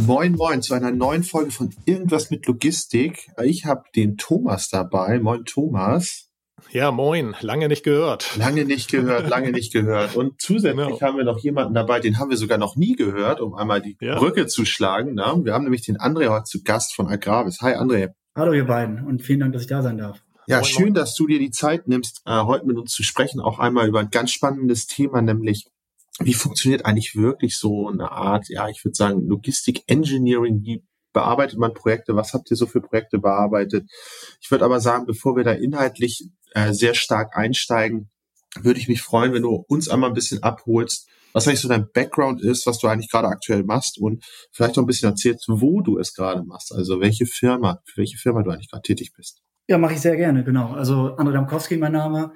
Moin, moin zu einer neuen Folge von Irgendwas mit Logistik. Ich habe den Thomas dabei. Moin, Thomas. Ja, moin. Lange nicht gehört. Lange nicht gehört, lange nicht gehört. Und zusätzlich genau. haben wir noch jemanden dabei, den haben wir sogar noch nie gehört, um einmal die ja. Brücke zu schlagen. Na? Wir haben nämlich den André heute zu Gast von Agravis. Hi, André. Hallo, ihr beiden. Und vielen Dank, dass ich da sein darf. Ja, moin, schön, moin. dass du dir die Zeit nimmst, äh, heute mit uns zu sprechen. Auch einmal über ein ganz spannendes Thema, nämlich wie funktioniert eigentlich wirklich so eine Art, ja, ich würde sagen, Logistik Engineering, wie bearbeitet man Projekte, was habt ihr so für Projekte bearbeitet? Ich würde aber sagen, bevor wir da inhaltlich äh, sehr stark einsteigen, würde ich mich freuen, wenn du uns einmal ein bisschen abholst, was eigentlich so dein Background ist, was du eigentlich gerade aktuell machst und vielleicht noch ein bisschen erzählst, wo du es gerade machst, also welche Firma, für welche Firma du eigentlich gerade tätig bist. Ja, mache ich sehr gerne, genau. Also André Damkowski mein Name.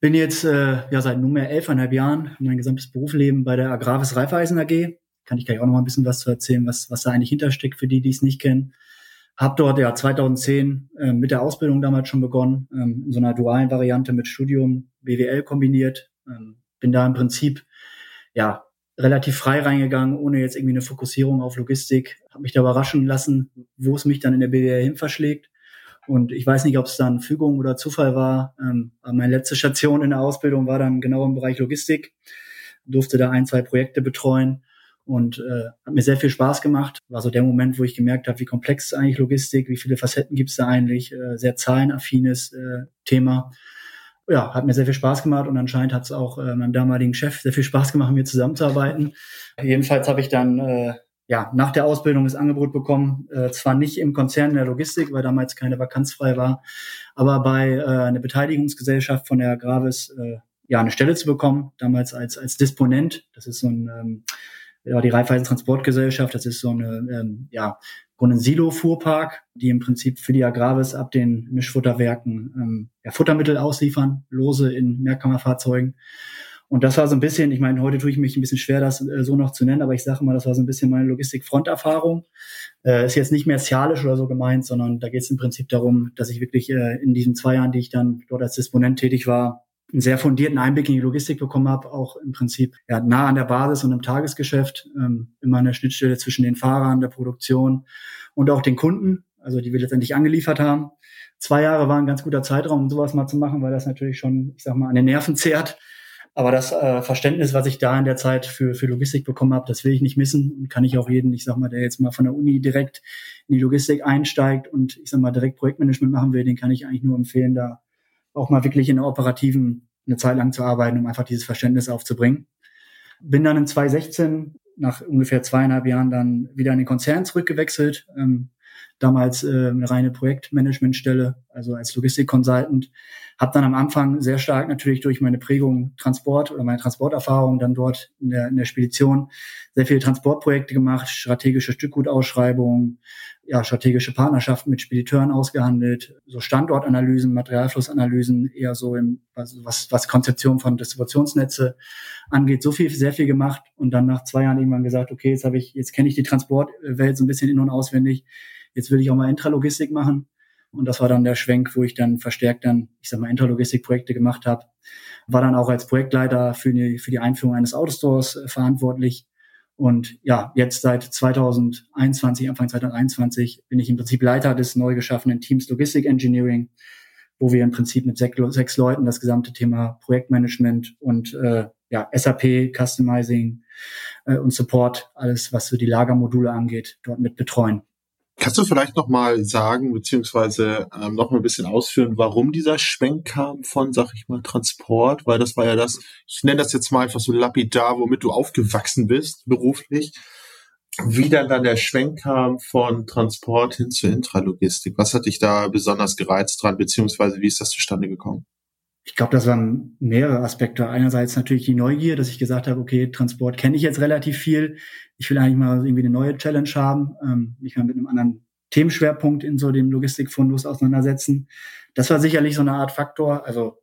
Bin jetzt äh, ja seit nunmehr elfeinhalb Jahren mein gesamtes Berufsleben bei der Agravis Raiffeisen AG. Kann ich gleich auch noch mal ein bisschen was zu erzählen, was, was da eigentlich hintersteckt für die, die es nicht kennen. Hab dort ja 2010 äh, mit der Ausbildung damals schon begonnen, ähm, in so einer dualen Variante mit Studium BWL kombiniert. Ähm, bin da im Prinzip ja relativ frei reingegangen, ohne jetzt irgendwie eine Fokussierung auf Logistik. Habe mich da überraschen lassen, wo es mich dann in der BWL hin verschlägt. Und ich weiß nicht, ob es dann Fügung oder Zufall war. Ähm, meine letzte Station in der Ausbildung war dann genau im Bereich Logistik. Durfte da ein, zwei Projekte betreuen und äh, hat mir sehr viel Spaß gemacht. War so der Moment, wo ich gemerkt habe, wie komplex ist eigentlich Logistik, wie viele Facetten gibt es da eigentlich, äh, sehr zahlenaffines äh, Thema. Ja, hat mir sehr viel Spaß gemacht und anscheinend hat es auch äh, meinem damaligen Chef sehr viel Spaß gemacht, mit mir zusammenzuarbeiten. Jedenfalls habe ich dann äh, ja, nach der Ausbildung das Angebot bekommen, äh, zwar nicht im Konzern der Logistik, weil damals keine Vakanz frei war, aber bei äh, einer Beteiligungsgesellschaft von der Gravis äh, ja eine Stelle zu bekommen, damals als als Disponent. Das ist so ein ähm, ja, die Raiffeisen Transportgesellschaft, das ist so eine ähm, ja ein Silo-Fuhrpark, die im Prinzip für die Agravis ab den Mischfutterwerken ähm, ja, Futtermittel ausliefern, lose in Mehrkammerfahrzeugen. Und das war so ein bisschen, ich meine, heute tue ich mich ein bisschen schwer, das äh, so noch zu nennen, aber ich sage mal, das war so ein bisschen meine Logistik-Fronterfahrung. Äh, ist jetzt nicht mercialisch oder so gemeint, sondern da geht es im Prinzip darum, dass ich wirklich äh, in diesen zwei Jahren, die ich dann dort als Disponent tätig war, einen sehr fundierten Einblick in die Logistik bekommen habe, auch im Prinzip ja, nah an der Basis und im Tagesgeschäft, ähm, immer der Schnittstelle zwischen den Fahrern, der Produktion und auch den Kunden, also die wir letztendlich angeliefert haben. Zwei Jahre war ein ganz guter Zeitraum, um sowas mal zu machen, weil das natürlich schon, ich sag mal, an den Nerven zehrt aber das äh, Verständnis, was ich da in der Zeit für, für Logistik bekommen habe, das will ich nicht missen und kann ich auch jeden, ich sag mal, der jetzt mal von der Uni direkt in die Logistik einsteigt und ich sag mal direkt Projektmanagement machen will, den kann ich eigentlich nur empfehlen, da auch mal wirklich in der operativen eine Zeit lang zu arbeiten, um einfach dieses Verständnis aufzubringen. Bin dann in 2016 nach ungefähr zweieinhalb Jahren dann wieder in den Konzern zurückgewechselt. Ähm, damals äh, eine reine Projektmanagementstelle, also als Logistik-Consultant. Habe dann am Anfang sehr stark natürlich durch meine Prägung Transport oder meine Transporterfahrung dann dort in der, in der Spedition sehr viele Transportprojekte gemacht, strategische Stückgutausschreibungen, ja, strategische Partnerschaften mit Spediteuren ausgehandelt, so Standortanalysen, Materialflussanalysen, eher so im, was, was Konzeption von Distributionsnetze angeht, so viel, sehr viel gemacht und dann nach zwei Jahren irgendwann gesagt, okay, jetzt habe ich, jetzt kenne ich die Transportwelt so ein bisschen in- und auswendig, jetzt will ich auch mal Intralogistik machen und das war dann der Schwenk, wo ich dann verstärkt dann, ich sag mal, Interlogistik-Projekte gemacht habe. War dann auch als Projektleiter für die, für die Einführung eines Autostores äh, verantwortlich. Und ja, jetzt seit 2021, Anfang 2021, bin ich im Prinzip Leiter des neu geschaffenen Teams Logistic Engineering, wo wir im Prinzip mit sechs, sechs Leuten das gesamte Thema Projektmanagement und äh, ja, SAP, Customizing äh, und Support, alles was so die Lagermodule angeht, dort mit betreuen. Kannst du vielleicht noch mal sagen, beziehungsweise ähm, noch mal ein bisschen ausführen, warum dieser Schwenk kam von, sag ich mal, Transport? Weil das war ja das, ich nenne das jetzt mal einfach so lapidar, womit du aufgewachsen bist, beruflich. Wie dann dann der Schwenk kam von Transport hin zur Intralogistik. Was hat dich da besonders gereizt dran, beziehungsweise wie ist das zustande gekommen? Ich glaube, das waren mehrere Aspekte. Einerseits natürlich die Neugier, dass ich gesagt habe, okay, Transport kenne ich jetzt relativ viel. Ich will eigentlich mal irgendwie eine neue Challenge haben, ähm, mich mal mit einem anderen Themenschwerpunkt in so dem Logistikfundus auseinandersetzen. Das war sicherlich so eine Art Faktor. Also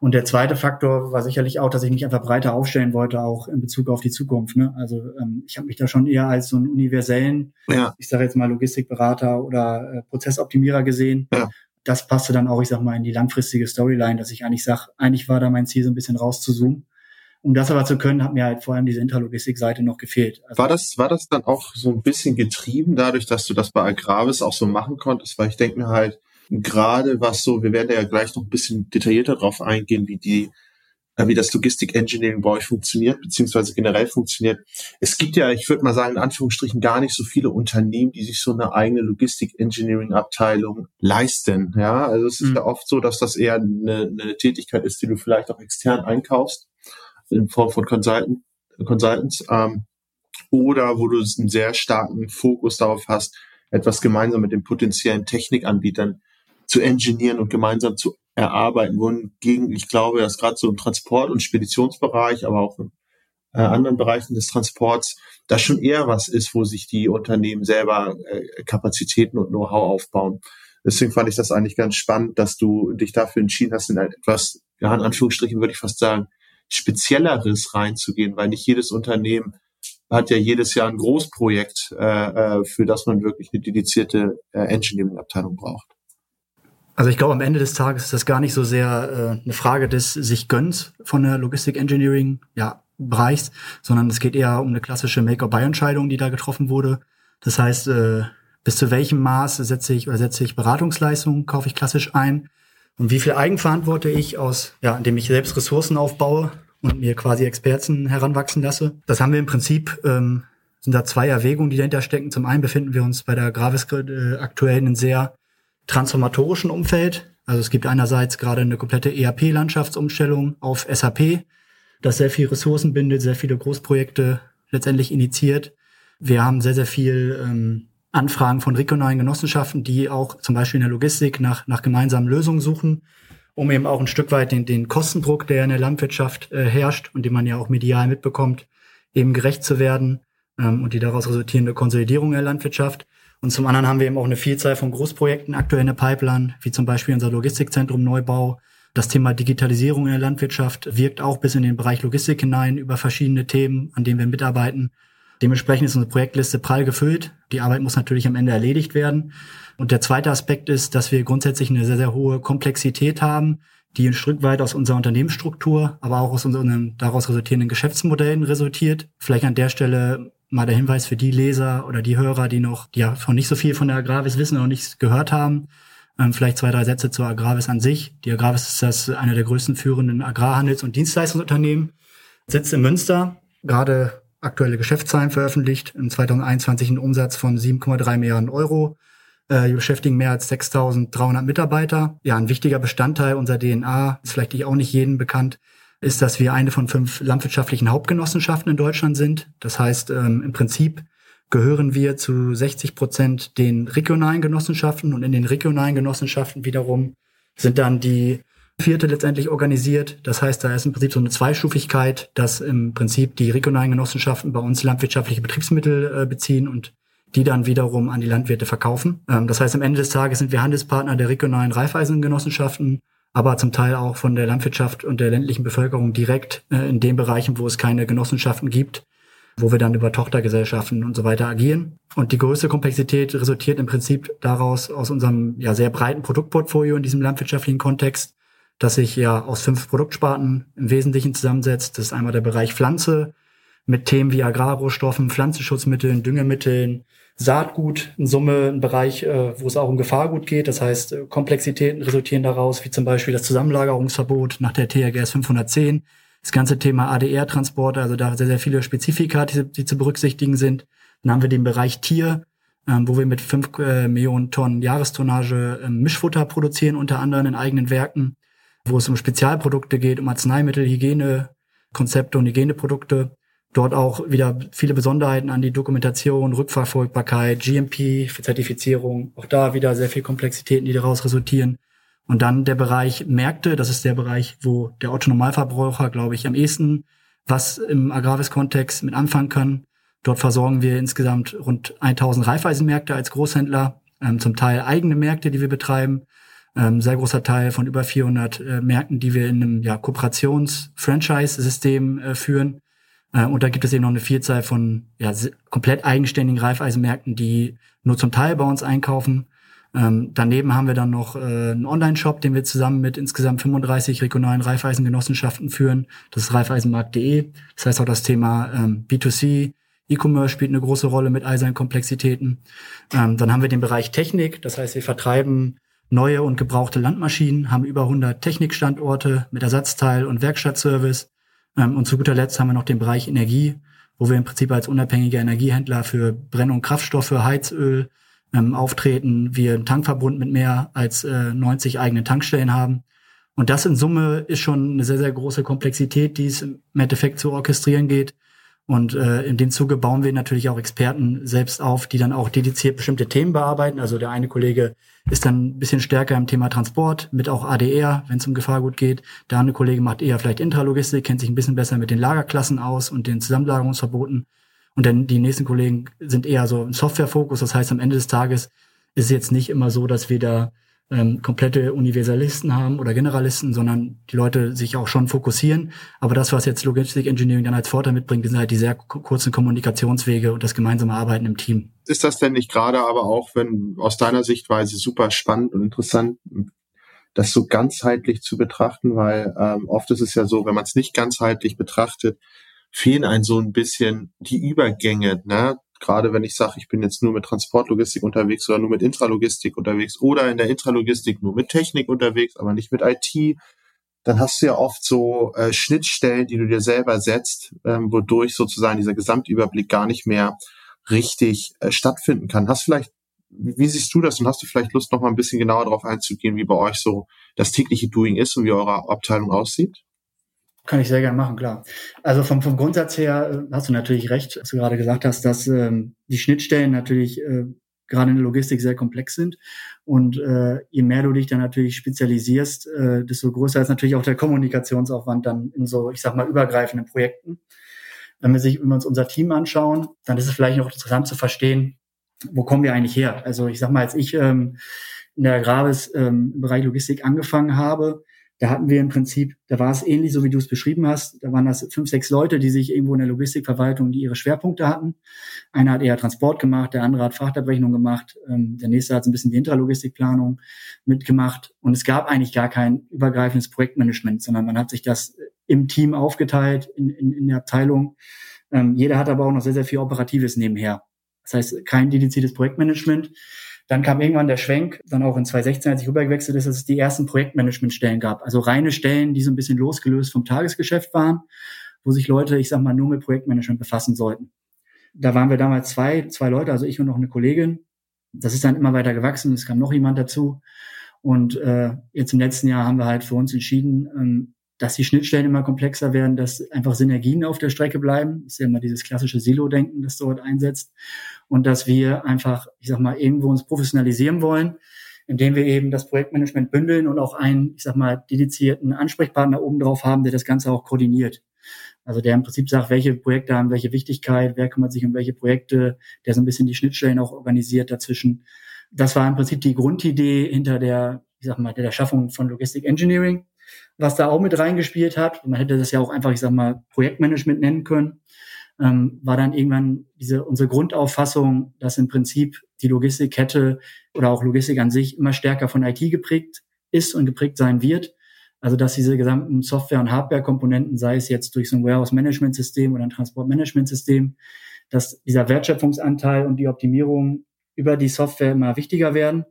und der zweite Faktor war sicherlich auch, dass ich mich einfach breiter aufstellen wollte, auch in Bezug auf die Zukunft. Ne? Also ähm, ich habe mich da schon eher als so einen universellen, ja. ich sage jetzt mal Logistikberater oder äh, Prozessoptimierer gesehen. Ja das passte dann auch, ich sag mal, in die langfristige Storyline, dass ich eigentlich sage, eigentlich war da mein Ziel, so ein bisschen rauszuzoomen. Um das aber zu können, hat mir halt vor allem diese Interlogistik-Seite noch gefehlt. Also war das, war das dann auch so ein bisschen getrieben dadurch, dass du das bei Agravis auch so machen konntest? Weil ich denke mir halt, gerade was so, wir werden ja gleich noch ein bisschen detaillierter drauf eingehen, wie die wie das Logistik Engineering bei euch funktioniert, beziehungsweise generell funktioniert. Es gibt ja, ich würde mal sagen, in Anführungsstrichen gar nicht so viele Unternehmen, die sich so eine eigene Logistik Engineering Abteilung leisten. Ja, also es ist mhm. ja oft so, dass das eher eine, eine Tätigkeit ist, die du vielleicht auch extern einkaufst, in Form von Consultant, Consultants, ähm, oder wo du einen sehr starken Fokus darauf hast, etwas gemeinsam mit den potenziellen Technikanbietern zu engineeren und gemeinsam zu erarbeiten wohingegen ich glaube, dass gerade so im Transport- und Speditionsbereich, aber auch in äh, anderen Bereichen des Transports, da schon eher was ist, wo sich die Unternehmen selber äh, Kapazitäten und Know-how aufbauen. Deswegen fand ich das eigentlich ganz spannend, dass du dich dafür entschieden hast, in ein etwas, ja, in Anführungsstrichen würde ich fast sagen, spezielleres reinzugehen, weil nicht jedes Unternehmen hat ja jedes Jahr ein Großprojekt, äh, äh für das man wirklich eine dedizierte äh, Engineering-Abteilung braucht. Also ich glaube, am Ende des Tages ist das gar nicht so sehr äh, eine Frage des sich Gönns von der Logistik Engineering ja, Bereichs, sondern es geht eher um eine klassische Make-or-Buy-Entscheidung, die da getroffen wurde. Das heißt, äh, bis zu welchem Maß setze ich oder setze ich Beratungsleistungen, kaufe ich klassisch ein und wie viel Eigenverantworte ich aus, ja, indem ich selbst Ressourcen aufbaue und mir quasi Experten heranwachsen lasse. Das haben wir im Prinzip, ähm, sind da zwei Erwägungen, die dahinter stecken. Zum einen befinden wir uns bei der Gravis äh, aktuell in sehr transformatorischen Umfeld. Also es gibt einerseits gerade eine komplette ERP-Landschaftsumstellung auf SAP, das sehr viel Ressourcen bindet, sehr viele Großprojekte letztendlich initiiert. Wir haben sehr, sehr viel ähm, Anfragen von regionalen Genossenschaften, die auch zum Beispiel in der Logistik nach, nach gemeinsamen Lösungen suchen, um eben auch ein Stück weit den, den Kostendruck, der in der Landwirtschaft äh, herrscht und den man ja auch medial mitbekommt, eben gerecht zu werden ähm, und die daraus resultierende Konsolidierung der Landwirtschaft. Und zum anderen haben wir eben auch eine Vielzahl von Großprojekten aktuell in der Pipeline, wie zum Beispiel unser Logistikzentrum Neubau. Das Thema Digitalisierung in der Landwirtschaft wirkt auch bis in den Bereich Logistik hinein über verschiedene Themen, an denen wir mitarbeiten. Dementsprechend ist unsere Projektliste prall gefüllt. Die Arbeit muss natürlich am Ende erledigt werden. Und der zweite Aspekt ist, dass wir grundsätzlich eine sehr, sehr hohe Komplexität haben, die ein Stück weit aus unserer Unternehmensstruktur, aber auch aus unseren daraus resultierenden Geschäftsmodellen resultiert. Vielleicht an der Stelle mal der Hinweis für die Leser oder die Hörer, die noch die ja von nicht so viel von der Agravis wissen oder nichts gehört haben. Ähm, vielleicht zwei, drei Sätze zur Agravis an sich. Die Agravis ist das eine der größten führenden Agrarhandels- und Dienstleistungsunternehmen. Sitzt in Münster, gerade aktuelle Geschäftszahlen veröffentlicht. Im 2021 ein Umsatz von 7,3 Milliarden Euro. Äh, wir beschäftigen mehr als 6.300 Mitarbeiter. Ja, ein wichtiger Bestandteil unserer DNA, ist vielleicht auch nicht jedem bekannt, ist, dass wir eine von fünf landwirtschaftlichen Hauptgenossenschaften in Deutschland sind. Das heißt, ähm, im Prinzip gehören wir zu 60 Prozent den regionalen Genossenschaften und in den regionalen Genossenschaften wiederum sind dann die vierte letztendlich organisiert. Das heißt, da ist im Prinzip so eine Zweistufigkeit, dass im Prinzip die regionalen Genossenschaften bei uns landwirtschaftliche Betriebsmittel äh, beziehen und die dann wiederum an die Landwirte verkaufen. Ähm, das heißt, am Ende des Tages sind wir Handelspartner der regionalen Reifeisengenossenschaften aber zum Teil auch von der Landwirtschaft und der ländlichen Bevölkerung direkt äh, in den Bereichen, wo es keine Genossenschaften gibt, wo wir dann über Tochtergesellschaften und so weiter agieren. Und die größte Komplexität resultiert im Prinzip daraus aus unserem ja sehr breiten Produktportfolio in diesem landwirtschaftlichen Kontext, dass sich ja aus fünf Produktsparten im Wesentlichen zusammensetzt. Das ist einmal der Bereich Pflanze mit Themen wie Agrarrohstoffen, Pflanzenschutzmitteln, Düngemitteln, Saatgut in Summe ein Bereich, äh, wo es auch um Gefahrgut geht. Das heißt, äh, Komplexitäten resultieren daraus, wie zum Beispiel das Zusammenlagerungsverbot nach der THGS 510. Das ganze Thema ADR-Transporte, also da sehr, sehr viele Spezifika, die, die, zu berücksichtigen sind. Dann haben wir den Bereich Tier, ähm, wo wir mit fünf äh, Millionen Tonnen Jahrestonnage äh, Mischfutter produzieren, unter anderem in eigenen Werken, wo es um Spezialprodukte geht, um Arzneimittel, Hygiene, Konzepte und Hygieneprodukte. Dort auch wieder viele Besonderheiten an die Dokumentation, Rückverfolgbarkeit, GMP Zertifizierung. Auch da wieder sehr viel Komplexitäten, die daraus resultieren. Und dann der Bereich Märkte, das ist der Bereich, wo der Otto-Normalverbraucher, glaube ich, am ehesten was im Agravis-Kontext mit anfangen kann. Dort versorgen wir insgesamt rund 1000 Reifeisenmärkte als Großhändler, ähm, zum Teil eigene Märkte, die wir betreiben. Ähm, sehr großer Teil von über 400 äh, Märkten, die wir in einem ja, Kooperations-Franchise-System äh, führen. Äh, und da gibt es eben noch eine Vielzahl von ja, komplett eigenständigen Reifeisenmärkten, die nur zum Teil bei uns einkaufen. Ähm, daneben haben wir dann noch äh, einen Online-Shop, den wir zusammen mit insgesamt 35 regionalen Reifeisengenossenschaften führen. Das ist reifeisenmarkt.de. Das heißt auch das Thema ähm, B2C, E-Commerce spielt eine große Rolle mit all seinen Komplexitäten. Ähm, dann haben wir den Bereich Technik. Das heißt, wir vertreiben neue und gebrauchte Landmaschinen, haben über 100 Technikstandorte mit Ersatzteil und Werkstattservice. Ähm, und zu guter Letzt haben wir noch den Bereich Energie, wo wir im Prinzip als unabhängiger Energiehändler für Brenn- und Kraftstoffe, Heizöl ähm, auftreten. Wir einen Tankverbund mit mehr als äh, 90 eigenen Tankstellen haben. Und das in Summe ist schon eine sehr, sehr große Komplexität, die es im Endeffekt zu orchestrieren geht. Und äh, in dem Zuge bauen wir natürlich auch Experten selbst auf, die dann auch dediziert bestimmte Themen bearbeiten. Also der eine Kollege ist dann ein bisschen stärker im Thema Transport, mit auch ADR, wenn es um Gefahrgut geht. Der andere Kollege macht eher vielleicht Intralogistik, kennt sich ein bisschen besser mit den Lagerklassen aus und den Zusammenlagerungsverboten. Und dann die nächsten Kollegen sind eher so im Softwarefokus. Das heißt, am Ende des Tages ist es jetzt nicht immer so, dass wir da ähm, komplette Universalisten haben oder Generalisten, sondern die Leute sich auch schon fokussieren. Aber das, was jetzt Logistic Engineering dann als Vorteil mitbringt, sind halt die sehr kurzen Kommunikationswege und das gemeinsame Arbeiten im Team. Ist das denn nicht gerade aber auch, wenn aus deiner Sichtweise super spannend und interessant, das so ganzheitlich zu betrachten, weil ähm, oft ist es ja so, wenn man es nicht ganzheitlich betrachtet, fehlen ein so ein bisschen die Übergänge, ne? Gerade wenn ich sage, ich bin jetzt nur mit Transportlogistik unterwegs oder nur mit Intralogistik unterwegs oder in der Intralogistik nur mit Technik unterwegs, aber nicht mit IT, dann hast du ja oft so äh, Schnittstellen, die du dir selber setzt, ähm, wodurch sozusagen dieser Gesamtüberblick gar nicht mehr richtig äh, stattfinden kann. Hast vielleicht, wie siehst du das und hast du vielleicht Lust, noch mal ein bisschen genauer darauf einzugehen, wie bei euch so das tägliche Doing ist und wie eure Abteilung aussieht? Kann ich sehr gerne machen, klar. Also vom, vom Grundsatz her äh, hast du natürlich recht, was du gerade gesagt hast, dass ähm, die Schnittstellen natürlich äh, gerade in der Logistik sehr komplex sind. Und äh, je mehr du dich dann natürlich spezialisierst, äh, desto größer ist natürlich auch der Kommunikationsaufwand dann in so, ich sag mal, übergreifenden Projekten. Wenn wir, sich, wenn wir uns unser Team anschauen, dann ist es vielleicht noch interessant zu verstehen, wo kommen wir eigentlich her? Also ich sag mal, als ich ähm, in der Gravis ähm, im Bereich Logistik angefangen habe, da hatten wir im Prinzip, da war es ähnlich, so wie du es beschrieben hast. Da waren das fünf, sechs Leute, die sich irgendwo in der Logistikverwaltung, die ihre Schwerpunkte hatten. Einer hat eher Transport gemacht, der andere hat Frachtabrechnung gemacht, ähm, der nächste hat so ein bisschen die Intralogistikplanung mitgemacht. Und es gab eigentlich gar kein übergreifendes Projektmanagement, sondern man hat sich das im Team aufgeteilt, in, in, in der Abteilung. Ähm, jeder hat aber auch noch sehr, sehr viel Operatives nebenher. Das heißt, kein dediziertes Projektmanagement. Dann kam irgendwann der Schwenk, dann auch in 2016, als ich rübergewechselt ist, dass es die ersten Projektmanagementstellen gab. Also reine Stellen, die so ein bisschen losgelöst vom Tagesgeschäft waren, wo sich Leute, ich sag mal, nur mit Projektmanagement befassen sollten. Da waren wir damals zwei, zwei Leute, also ich und noch eine Kollegin. Das ist dann immer weiter gewachsen, es kam noch jemand dazu. Und äh, jetzt im letzten Jahr haben wir halt für uns entschieden, ähm, dass die Schnittstellen immer komplexer werden, dass einfach Synergien auf der Strecke bleiben. Das ist ja immer dieses klassische Silo-Denken, das dort einsetzt. Und dass wir einfach, ich sag mal, irgendwo uns professionalisieren wollen, indem wir eben das Projektmanagement bündeln und auch einen, ich sag mal, dedizierten Ansprechpartner oben drauf haben, der das Ganze auch koordiniert. Also der im Prinzip sagt, welche Projekte haben welche Wichtigkeit, wer kümmert sich um welche Projekte, der so ein bisschen die Schnittstellen auch organisiert dazwischen. Das war im Prinzip die Grundidee hinter der, ich sag mal, der Schaffung von Logistic Engineering was da auch mit reingespielt hat. Man hätte das ja auch einfach, ich sag mal, Projektmanagement nennen können. Ähm, war dann irgendwann diese unsere Grundauffassung, dass im Prinzip die Logistikkette oder auch Logistik an sich immer stärker von IT geprägt ist und geprägt sein wird. Also dass diese gesamten Software- und Hardware-Komponenten, sei es jetzt durch so ein Warehouse-Management-System oder ein Transport-Management-System, dass dieser Wertschöpfungsanteil und die Optimierung über die Software immer wichtiger werden.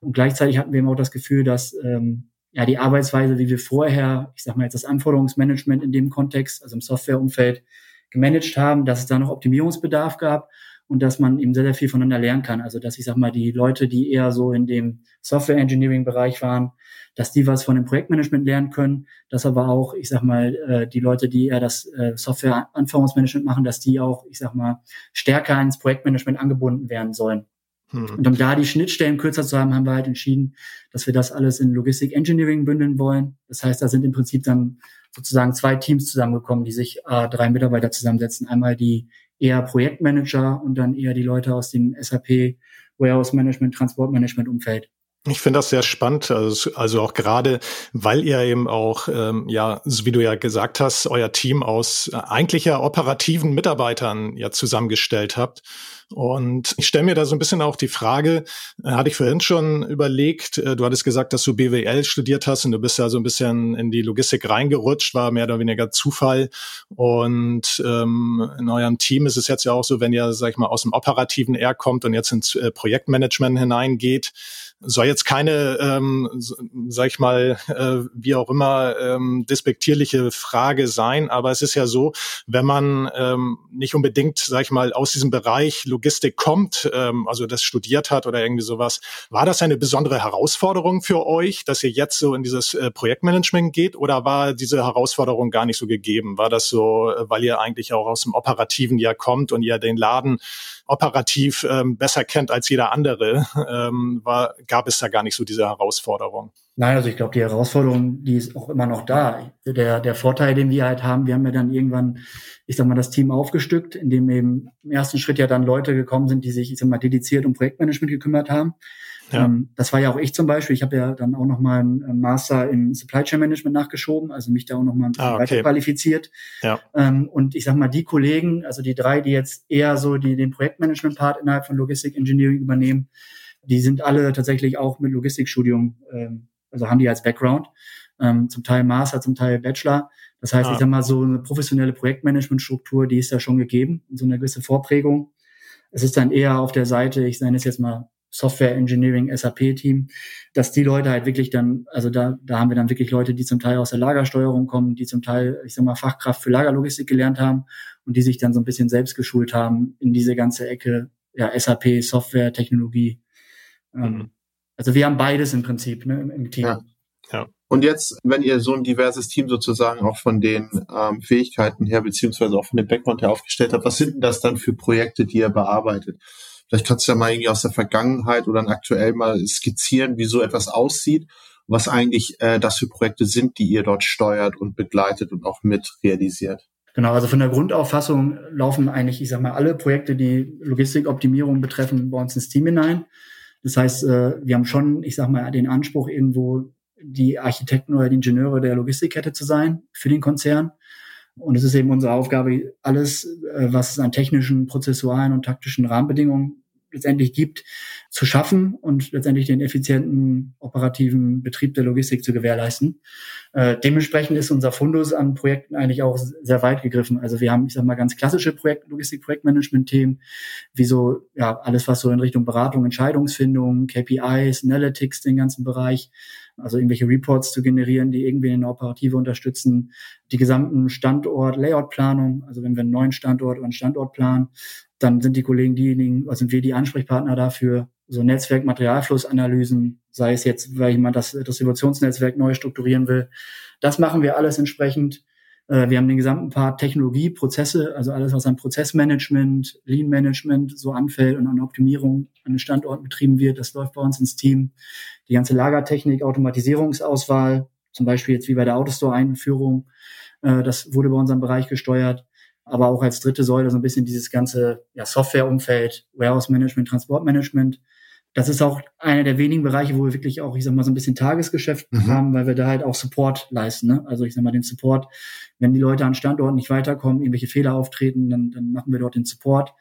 Und gleichzeitig hatten wir eben auch das Gefühl, dass ähm, ja, die Arbeitsweise, wie wir vorher, ich sag mal jetzt das Anforderungsmanagement in dem Kontext, also im Softwareumfeld, gemanagt haben, dass es da noch Optimierungsbedarf gab und dass man eben sehr, sehr viel voneinander lernen kann. Also dass ich sag mal, die Leute, die eher so in dem Software Engineering Bereich waren, dass die was von dem Projektmanagement lernen können, dass aber auch, ich sag mal, äh, die Leute, die eher das äh, Software Anforderungsmanagement machen, dass die auch, ich sag mal, stärker ins Projektmanagement angebunden werden sollen. Hm. Und um da die Schnittstellen kürzer zu haben, haben wir halt entschieden, dass wir das alles in Logistik Engineering bündeln wollen. Das heißt, da sind im Prinzip dann sozusagen zwei Teams zusammengekommen, die sich äh, drei Mitarbeiter zusammensetzen. Einmal die eher Projektmanager und dann eher die Leute aus dem SAP Warehouse Management, Transportmanagement Umfeld. Ich finde das sehr spannend, also, also auch gerade, weil ihr eben auch, ähm, ja, so wie du ja gesagt hast, euer Team aus äh, eigentlich ja operativen Mitarbeitern ja zusammengestellt habt. Und ich stelle mir da so ein bisschen auch die Frage, äh, hatte ich vorhin schon überlegt, äh, du hattest gesagt, dass du BWL studiert hast und du bist ja so ein bisschen in die Logistik reingerutscht, war mehr oder weniger Zufall. Und ähm, in eurem Team ist es jetzt ja auch so, wenn ihr, sag ich mal, aus dem operativen R kommt und jetzt ins äh, Projektmanagement hineingeht, soll jetzt keine, ähm, sag ich mal, äh, wie auch immer, ähm, despektierliche Frage sein, aber es ist ja so, wenn man ähm, nicht unbedingt, sag ich mal, aus diesem Bereich Logistik kommt, ähm, also das studiert hat oder irgendwie sowas, war das eine besondere Herausforderung für euch, dass ihr jetzt so in dieses äh, Projektmanagement geht oder war diese Herausforderung gar nicht so gegeben? War das so, äh, weil ihr eigentlich auch aus dem operativen Jahr kommt und ihr den Laden operativ ähm, besser kennt als jeder andere, ähm, war, gab es da gar nicht so diese Herausforderung. Nein, also ich glaube, die Herausforderung, die ist auch immer noch da. Der, der Vorteil, den wir halt haben, wir haben ja dann irgendwann, ich sag mal, das Team aufgestückt, in dem eben im ersten Schritt ja dann Leute gekommen sind, die sich, ich sag mal, dediziert um Projektmanagement gekümmert haben. Ja. Ähm, das war ja auch ich zum Beispiel. Ich habe ja dann auch noch mal einen Master in Supply Chain Management nachgeschoben, also mich da auch noch mal ein bisschen ah, okay. weiter qualifiziert. Ja. Ähm, und ich sag mal, die Kollegen, also die drei, die jetzt eher so die, den Projektmanagement-Part innerhalb von Logistik Engineering übernehmen, die sind alle tatsächlich auch mit Logistikstudium, ähm, also haben die als Background, ähm, zum Teil Master, zum Teil Bachelor. Das heißt, ah. ich sag mal, so eine professionelle Projektmanagement-Struktur, die ist da schon gegeben, so eine gewisse Vorprägung. Es ist dann eher auf der Seite, ich nenne es jetzt mal Software Engineering SAP Team, dass die Leute halt wirklich dann, also da, da haben wir dann wirklich Leute, die zum Teil aus der Lagersteuerung kommen, die zum Teil, ich sag mal, Fachkraft für Lagerlogistik gelernt haben und die sich dann so ein bisschen selbst geschult haben in diese ganze Ecke, ja, SAP, Software, Technologie. Ähm, mhm. Also wir haben beides im Prinzip ne, im, im Team. Ja. ja. Und jetzt, wenn ihr so ein diverses Team sozusagen auch von den ähm, Fähigkeiten her, beziehungsweise auch von dem Background her aufgestellt habt, was sind denn das dann für Projekte, die ihr bearbeitet? Vielleicht kannst du ja mal irgendwie aus der Vergangenheit oder aktuell mal skizzieren, wie so etwas aussieht, was eigentlich äh, das für Projekte sind, die ihr dort steuert und begleitet und auch mit realisiert. Genau, also von der Grundauffassung laufen eigentlich, ich sag mal, alle Projekte, die Logistikoptimierung betreffen, bei uns ins Team hinein. Das heißt, äh, wir haben schon, ich sag mal, den Anspruch, irgendwo die Architekten oder die Ingenieure der Logistikkette zu sein für den Konzern. Und es ist eben unsere Aufgabe, alles, äh, was es an technischen, prozessualen und taktischen Rahmenbedingungen letztendlich gibt, zu schaffen und letztendlich den effizienten operativen Betrieb der Logistik zu gewährleisten. Äh, dementsprechend ist unser Fundus an Projekten eigentlich auch sehr weit gegriffen. Also wir haben, ich sag mal, ganz klassische Projekt, Logistik-Projektmanagement-Themen, wie so, ja, alles, was so in Richtung Beratung, Entscheidungsfindung, KPIs, Analytics, den ganzen Bereich also irgendwelche Reports zu generieren, die irgendwie in der Operative unterstützen, die gesamten Standort, Layout-Planung, also wenn wir einen neuen Standort oder einen Standort planen, dann sind die Kollegen diejenigen, also sind wir die Ansprechpartner dafür, so Netzwerk-Materialflussanalysen, sei es jetzt, weil jemand das Distributionsnetzwerk neu strukturieren will. Das machen wir alles entsprechend. Äh, wir haben den gesamten Part Technologie, Prozesse, also alles, was an Prozessmanagement, Lean-Management so anfällt und an Optimierung an den Standorten betrieben wird, das läuft bei uns ins Team. Die ganze Lagertechnik, Automatisierungsauswahl, zum Beispiel jetzt wie bei der Autostore-Einführung, äh, das wurde bei unserem Bereich gesteuert. Aber auch als dritte Säule so ein bisschen dieses ganze ja, Softwareumfeld, Warehouse-Management, Transportmanagement, das ist auch einer der wenigen Bereiche, wo wir wirklich auch, ich sag mal, so ein bisschen Tagesgeschäft mhm. haben, weil wir da halt auch Support leisten. Ne? Also ich sag mal, den Support, wenn die Leute an Standorten nicht weiterkommen, irgendwelche Fehler auftreten, dann, dann machen wir dort den Support.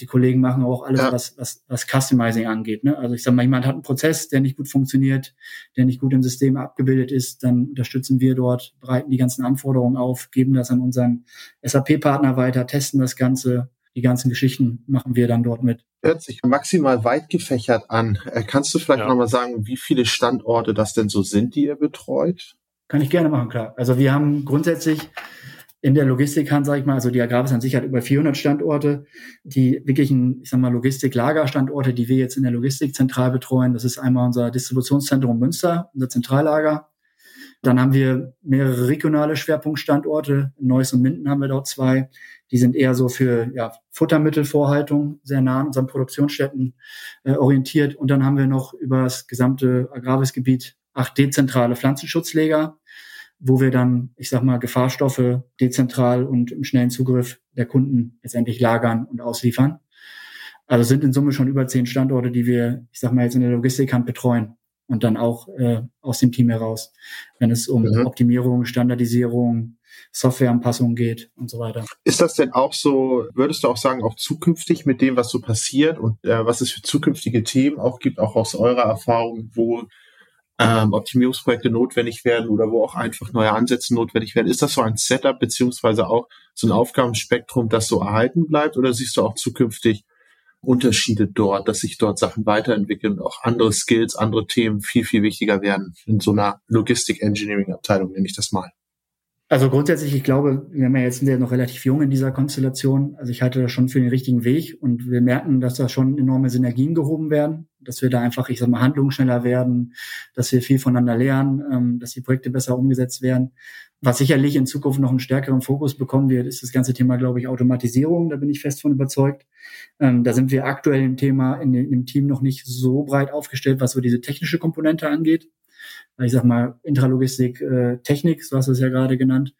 Die Kollegen machen auch alles, ja. was, was, was Customizing angeht. Ne? Also ich sag mal, jemand hat einen Prozess, der nicht gut funktioniert, der nicht gut im System abgebildet ist, dann unterstützen wir dort, bereiten die ganzen Anforderungen auf, geben das an unseren SAP-Partner weiter, testen das Ganze, die ganzen Geschichten machen wir dann dort mit. Hört sich maximal weit gefächert an. Äh, kannst du vielleicht ja. nochmal sagen, wie viele Standorte das denn so sind, die ihr betreut? Kann ich gerne machen, klar. Also wir haben grundsätzlich in der Logistikhand, sage ich mal, also die Agravis an sich hat über 400 Standorte, die wirklichen, ich sag mal, Logistik-Lagerstandorte, die wir jetzt in der Logistik zentral betreuen. Das ist einmal unser Distributionszentrum Münster, unser Zentrallager. Dann haben wir mehrere regionale Schwerpunktstandorte. In Neuss und Minden haben wir dort zwei. Die sind eher so für ja, Futtermittelvorhaltung sehr nah an unseren Produktionsstätten äh, orientiert. Und dann haben wir noch über das gesamte Agrarwisgebiet acht dezentrale Pflanzenschutzleger, wo wir dann, ich sag mal, Gefahrstoffe dezentral und im schnellen Zugriff der Kunden letztendlich lagern und ausliefern. Also sind in Summe schon über zehn Standorte, die wir, ich sag mal, jetzt in der Logistikhand betreuen und dann auch äh, aus dem Team heraus, wenn es um mhm. Optimierung, Standardisierung, Softwareanpassungen geht und so weiter. Ist das denn auch so, würdest du auch sagen, auch zukünftig mit dem, was so passiert und äh, was es für zukünftige Themen auch gibt, auch aus eurer Erfahrung, wo ähm, Optimierungsprojekte notwendig werden oder wo auch einfach neue Ansätze notwendig werden. Ist das so ein Setup beziehungsweise auch so ein Aufgabenspektrum, das so erhalten bleibt oder siehst du auch zukünftig Unterschiede dort, dass sich dort Sachen weiterentwickeln und auch andere Skills, andere Themen viel, viel wichtiger werden in so einer Logistik-Engineering-Abteilung, nenne ich das mal? Also grundsätzlich, ich glaube, wir haben ja jetzt sind ja noch relativ jung in dieser Konstellation. Also ich halte das schon für den richtigen Weg und wir merken, dass da schon enorme Synergien gehoben werden, dass wir da einfach, ich sag mal, handlungsschneller werden, dass wir viel voneinander lernen, ähm, dass die Projekte besser umgesetzt werden. Was sicherlich in Zukunft noch einen stärkeren Fokus bekommen wird, ist das ganze Thema, glaube ich, Automatisierung. Da bin ich fest von überzeugt. Ähm, da sind wir aktuell im Thema in dem Team noch nicht so breit aufgestellt, was so diese technische Komponente angeht ich sag mal, Intralogistik, äh, Technik, so hast du es ja gerade genannt.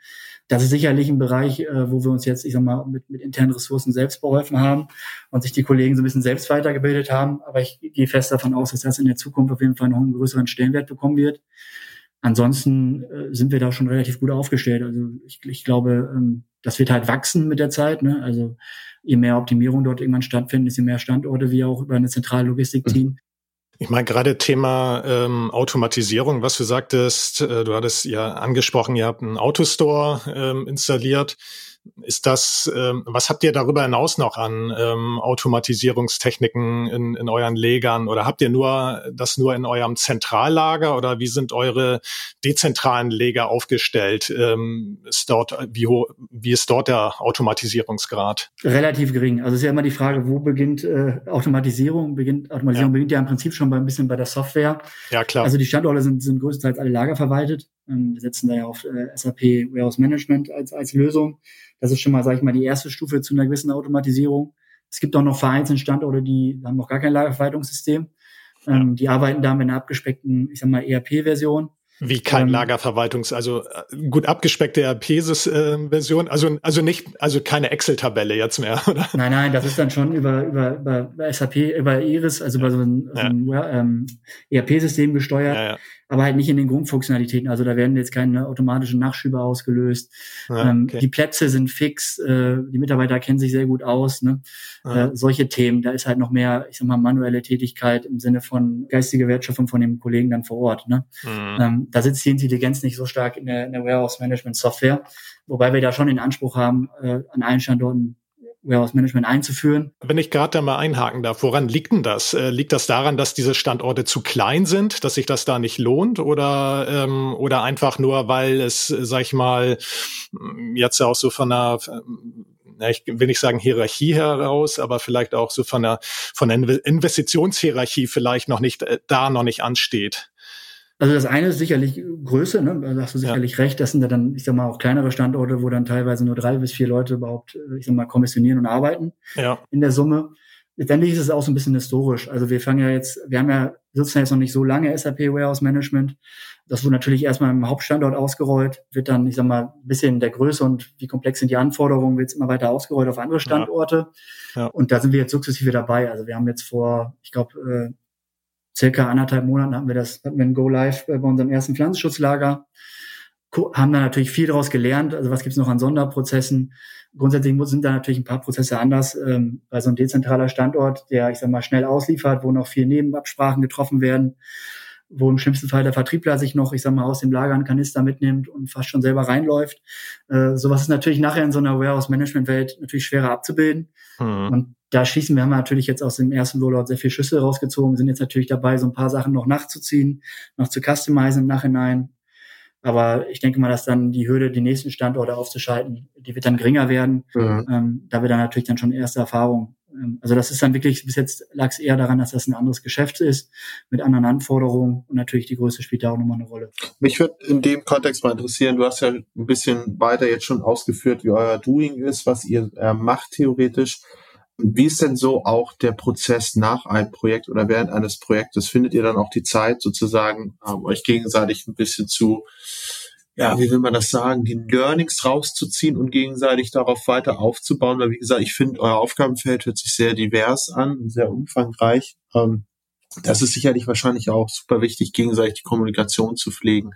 Das ist sicherlich ein Bereich, äh, wo wir uns jetzt, ich sag mal, mit, mit internen Ressourcen selbst beholfen haben und sich die Kollegen so ein bisschen selbst weitergebildet haben. Aber ich gehe fest davon aus, dass das in der Zukunft auf jeden Fall noch einen größeren Stellenwert bekommen wird. Ansonsten äh, sind wir da schon relativ gut aufgestellt. Also ich, ich glaube, ähm, das wird halt wachsen mit der Zeit. Ne? Also je mehr Optimierung dort irgendwann stattfindet, je mehr Standorte wir auch über eine zentrale Logistik-Team mhm. Ich meine, gerade Thema ähm, Automatisierung, was du sagtest, äh, du hattest ja angesprochen, ihr habt einen Autostore ähm, installiert. Ist das, ähm, was habt ihr darüber hinaus noch an ähm, Automatisierungstechniken in, in euren Legern? Oder habt ihr nur das nur in eurem Zentrallager oder wie sind eure dezentralen Leger aufgestellt? Ähm, ist dort, wie, wie ist dort der Automatisierungsgrad? Relativ gering. Also es ist ja immer die Frage, wo beginnt äh, Automatisierung? Beginnt, Automatisierung ja. beginnt ja im Prinzip schon bei ein bisschen bei der Software. Ja, klar. Also die Standorte sind, sind größtenteils alle lagerverwaltet. Ähm, wir setzen da ja auf äh, SAP Warehouse Management als, als Lösung. Das ist schon mal, sage ich mal, die erste Stufe zu einer gewissen Automatisierung. Es gibt auch noch vereinzelte Standorte, die haben noch gar kein Lagerverwaltungssystem. Ähm, die arbeiten da mit einer abgespeckten, ich sag mal, ERP-Version. Wie kein ähm, Lagerverwaltungs-, also äh, gut abgespeckte ERP-Version, also also nicht, also keine Excel-Tabelle jetzt mehr, oder? Nein, nein, das ist dann schon über über über SAP, über Iris, also über so ein, ja. so ein ähm, ERP-System gesteuert. Ja, ja aber halt nicht in den Grundfunktionalitäten. Also da werden jetzt keine automatischen Nachschübe ausgelöst. Ja, ähm, okay. Die Plätze sind fix, äh, die Mitarbeiter kennen sich sehr gut aus. Ne? Ja. Äh, solche Themen, da ist halt noch mehr, ich sag mal, manuelle Tätigkeit im Sinne von geistige Wertschöpfung von den Kollegen dann vor Ort. Ne? Mhm. Ähm, da sitzt die Intelligenz nicht so stark in der, in der Warehouse Management Software, wobei wir da schon den Anspruch haben, äh, an allen Standorten Warehouse Management einzuführen. Wenn ich gerade da mal einhaken darf, woran liegt denn das? Äh, liegt das daran, dass diese Standorte zu klein sind, dass sich das da nicht lohnt oder ähm, oder einfach nur, weil es, sag ich mal, jetzt auch so von einer na, ich will nicht sagen Hierarchie heraus, aber vielleicht auch so von der von der Investitionshierarchie vielleicht noch nicht äh, da noch nicht ansteht. Also das eine ist sicherlich Größe, ne? da hast du sicherlich ja. recht. Das sind ja dann, ich sag mal, auch kleinere Standorte, wo dann teilweise nur drei bis vier Leute überhaupt, äh, ich sag mal, kommissionieren und arbeiten ja. in der Summe. Letztendlich ist es auch so ein bisschen historisch. Also wir fangen ja jetzt, wir haben ja, sitzen jetzt noch nicht so lange SAP Warehouse Management. Das wurde natürlich erstmal im Hauptstandort ausgerollt, wird dann, ich sag mal, ein bisschen der Größe und wie komplex sind die Anforderungen, wird es immer weiter ausgerollt auf andere Standorte. Ja. Ja. Und da sind wir jetzt sukzessive dabei. Also wir haben jetzt vor, ich glaube, äh, circa anderthalb Monaten hatten wir das, hatten wir ein Go Live bei unserem ersten Pflanzenschutzlager, haben da natürlich viel daraus gelernt. Also was gibt's noch an Sonderprozessen? Grundsätzlich sind da natürlich ein paar Prozesse anders. Ähm, so einem dezentraler Standort, der, ich sag mal, schnell ausliefert, wo noch viel Nebenabsprachen getroffen werden, wo im schlimmsten Fall der Vertriebler sich noch, ich sag mal, aus dem Lager einen Kanister mitnimmt und fast schon selber reinläuft. Äh, sowas ist natürlich nachher in so einer Warehouse-Management-Welt natürlich schwerer abzubilden. Mhm. Und da schießen wir haben natürlich jetzt aus dem ersten Rollout sehr viel Schlüssel rausgezogen, sind jetzt natürlich dabei, so ein paar Sachen noch nachzuziehen, noch zu customizen im Nachhinein. Aber ich denke mal, dass dann die Hürde, die nächsten Standorte aufzuschalten, die wird dann geringer werden, mhm. ähm, da wir dann natürlich dann schon erste Erfahrungen Ähm, also das ist dann wirklich, bis jetzt lag es eher daran, dass das ein anderes Geschäft ist, mit anderen Anforderungen und natürlich die Größe spielt da auch nochmal eine Rolle. Mich würde in dem Kontext mal interessieren, du hast ja ein bisschen weiter jetzt schon ausgeführt, wie euer Doing ist, was ihr äh, macht theoretisch. Wie ist denn so auch der Prozess nach einem Projekt oder während eines Projektes? Findet ihr dann auch die Zeit, sozusagen ähm, euch gegenseitig ein bisschen zu ja, wie will man das sagen, die Learnings rauszuziehen und gegenseitig darauf weiter aufzubauen. Weil, wie gesagt, ich finde, euer Aufgabenfeld hört sich sehr divers an, sehr umfangreich. Ähm, das ist sicherlich wahrscheinlich auch super wichtig, gegenseitig die Kommunikation zu pflegen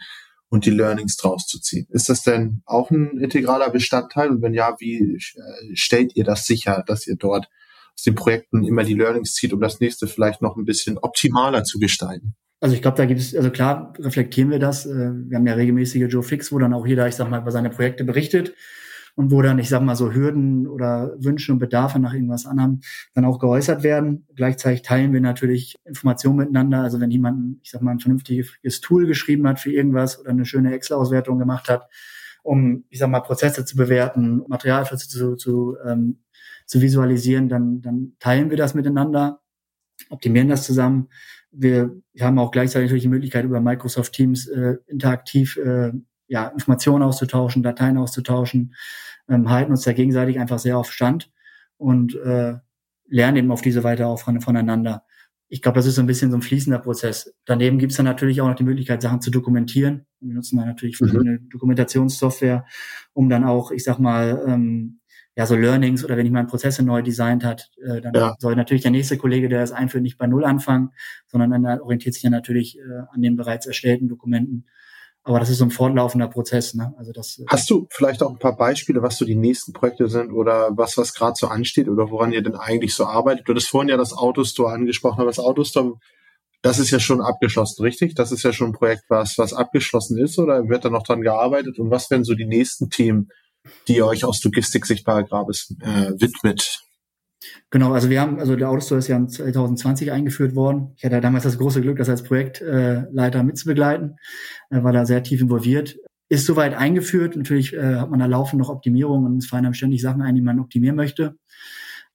und die Learnings draus zu ziehen. Ist das denn auch ein integraler Bestandteil? Und wenn ja, wie äh, stellt ihr das sicher, dass ihr dort aus den Projekten immer die Learnings zieht, um das nächste vielleicht noch ein bisschen optimaler zu gestalten? Also ich glaube, da gibt es, also klar reflektieren wir das. Äh, wir haben ja regelmäßige Joe Fix, wo dann auch jeder, ich sag mal, über seine Projekte berichtet und wo dann, ich sag mal, so Hürden oder Wünsche und Bedarfe nach irgendwas anderem dann auch geäußert werden. Gleichzeitig teilen wir natürlich Informationen miteinander. Also wenn jemand, ich sag mal, ein vernünftiges Tool geschrieben hat für irgendwas oder eine schöne Excel-Auswertung gemacht hat, um, ich sag mal, Prozesse zu bewerten, Materialflüsse zu, zu, ähm, zu visualisieren, dann, dann teilen wir das miteinander, optimieren das zusammen wir haben auch gleichzeitig natürlich die Möglichkeit, über Microsoft Teams äh, interaktiv äh, ja, Informationen auszutauschen, Dateien auszutauschen, ähm, halten uns da gegenseitig einfach sehr auf Stand und äh, lernen eben auf diese Weise auch von, voneinander. Ich glaube, das ist so ein bisschen so ein fließender Prozess. Daneben gibt es dann natürlich auch noch die Möglichkeit, Sachen zu dokumentieren. Wir nutzen dann natürlich verschiedene mhm. Dokumentationssoftware, um dann auch, ich sag mal, ähm, ja, so Learnings oder wenn jemand Prozesse neu designt hat, äh, dann ja. soll natürlich der nächste Kollege, der das einführt, nicht bei Null anfangen, sondern dann orientiert sich ja natürlich äh, an den bereits erstellten Dokumenten. Aber das ist so ein fortlaufender Prozess. Ne? Also das, äh, Hast du vielleicht auch ein paar Beispiele, was so die nächsten Projekte sind oder was, was gerade so ansteht oder woran ihr denn eigentlich so arbeitet? Du hast vorhin ja das Autostore angesprochen, aber das Autostore, das ist ja schon abgeschlossen, richtig? Das ist ja schon ein Projekt, was, was abgeschlossen ist oder wird da noch dran gearbeitet? Und was wären so die nächsten Themen, die ihr euch aus Logistik-Sicht bei Agrabis äh, widmet. Genau, also wir haben, also der Autostore ist ja 2020 eingeführt worden. Ich hatte damals das große Glück, das als Projektleiter mitzubegleiten, war da sehr tief involviert. Ist soweit eingeführt. Natürlich äh, hat man da laufend noch Optimierung und es fallen einem ständig Sachen ein, die man optimieren möchte.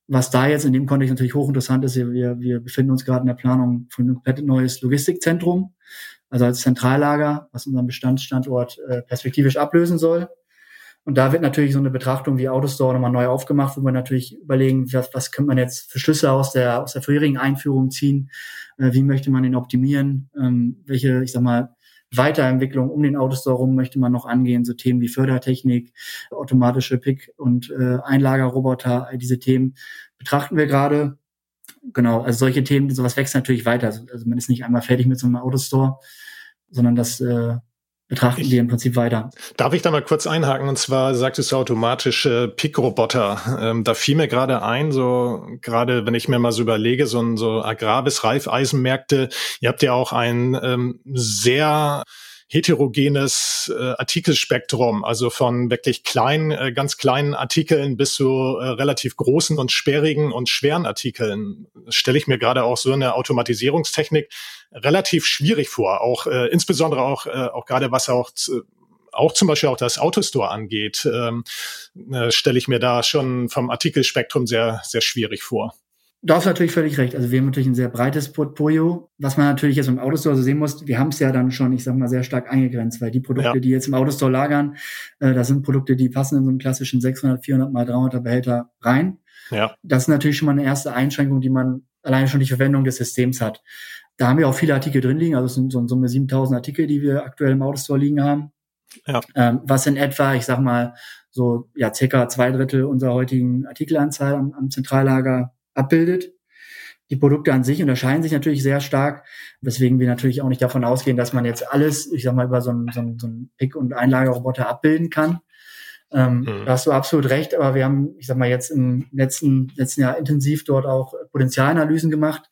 Was da jetzt in dem Kontext natürlich hochinteressant ist, wir, wir befinden uns gerade in der Planung für ein komplett neues Logistikzentrum, also als Zentrallager, was unseren Bestandsstandort äh, perspektivisch ablösen soll. Und da wird natürlich so eine Betrachtung wie Autostore nochmal neu aufgemacht, wo wir natürlich überlegen, was, was könnte man jetzt für Schlüsse aus der, aus der vorherigen Einführung ziehen, äh, wie möchte man ihn optimieren, ähm, welche, ich sag mal, Weiterentwicklung um den Autostore rum möchte man noch angehen, so Themen wie Fördertechnik, automatische Pick- und äh, Einlagerroboter, all diese Themen betrachten wir gerade. Genau, also solche Themen, sowas wächst natürlich weiter. Also, also man ist nicht einmal fertig mit so einem Autostore, sondern das äh, betrachten ich, die im Prinzip weiter. Darf ich da mal kurz einhaken? Und zwar sagtest du automatische Pickroboter. Ähm, da fiel mir gerade ein, so gerade wenn ich mir mal so überlege, so ein so Agrarbis Reifeisenmärkte, ihr habt ja auch ein ähm, sehr heterogenes äh, Artikelspektrum, also von wirklich kleinen, äh, ganz kleinen Artikeln bis zu äh, relativ großen und sperrigen und schweren Artikeln. Stelle ich mir gerade auch so eine Automatisierungstechnik relativ schwierig vor, auch äh, insbesondere auch, äh, auch gerade was auch auch zum Beispiel auch das Autostore angeht, ähm, äh, stelle ich mir da schon vom Artikelspektrum sehr, sehr schwierig vor. Du hast natürlich völlig recht. Also wir haben natürlich ein sehr breites Portfolio. Was man natürlich jetzt im Autostore so sehen muss, wir haben es ja dann schon, ich sag mal, sehr stark eingegrenzt, weil die Produkte, ja. die jetzt im Autostore lagern, äh, das sind Produkte, die passen in so einen klassischen 600, 400 mal 300 Behälter rein. Ja. Das ist natürlich schon mal eine erste Einschränkung, die man alleine schon die Verwendung des Systems hat. Da haben wir auch viele Artikel drin liegen, also es sind so in Summe 7000 Artikel, die wir aktuell im Autostore liegen haben. Ja. Ähm, was in etwa, ich sag mal, so ja circa zwei Drittel unserer heutigen Artikelanzahl am, am Zentrallager abbildet. Die Produkte an sich unterscheiden sich natürlich sehr stark, weswegen wir natürlich auch nicht davon ausgehen, dass man jetzt alles, ich sag mal, über so einen, so einen, so einen Pick- und Einlagerroboter abbilden kann. Ähm, mhm. Da hast du absolut recht, aber wir haben, ich sag mal, jetzt im letzten, letzten Jahr intensiv dort auch Potenzialanalysen gemacht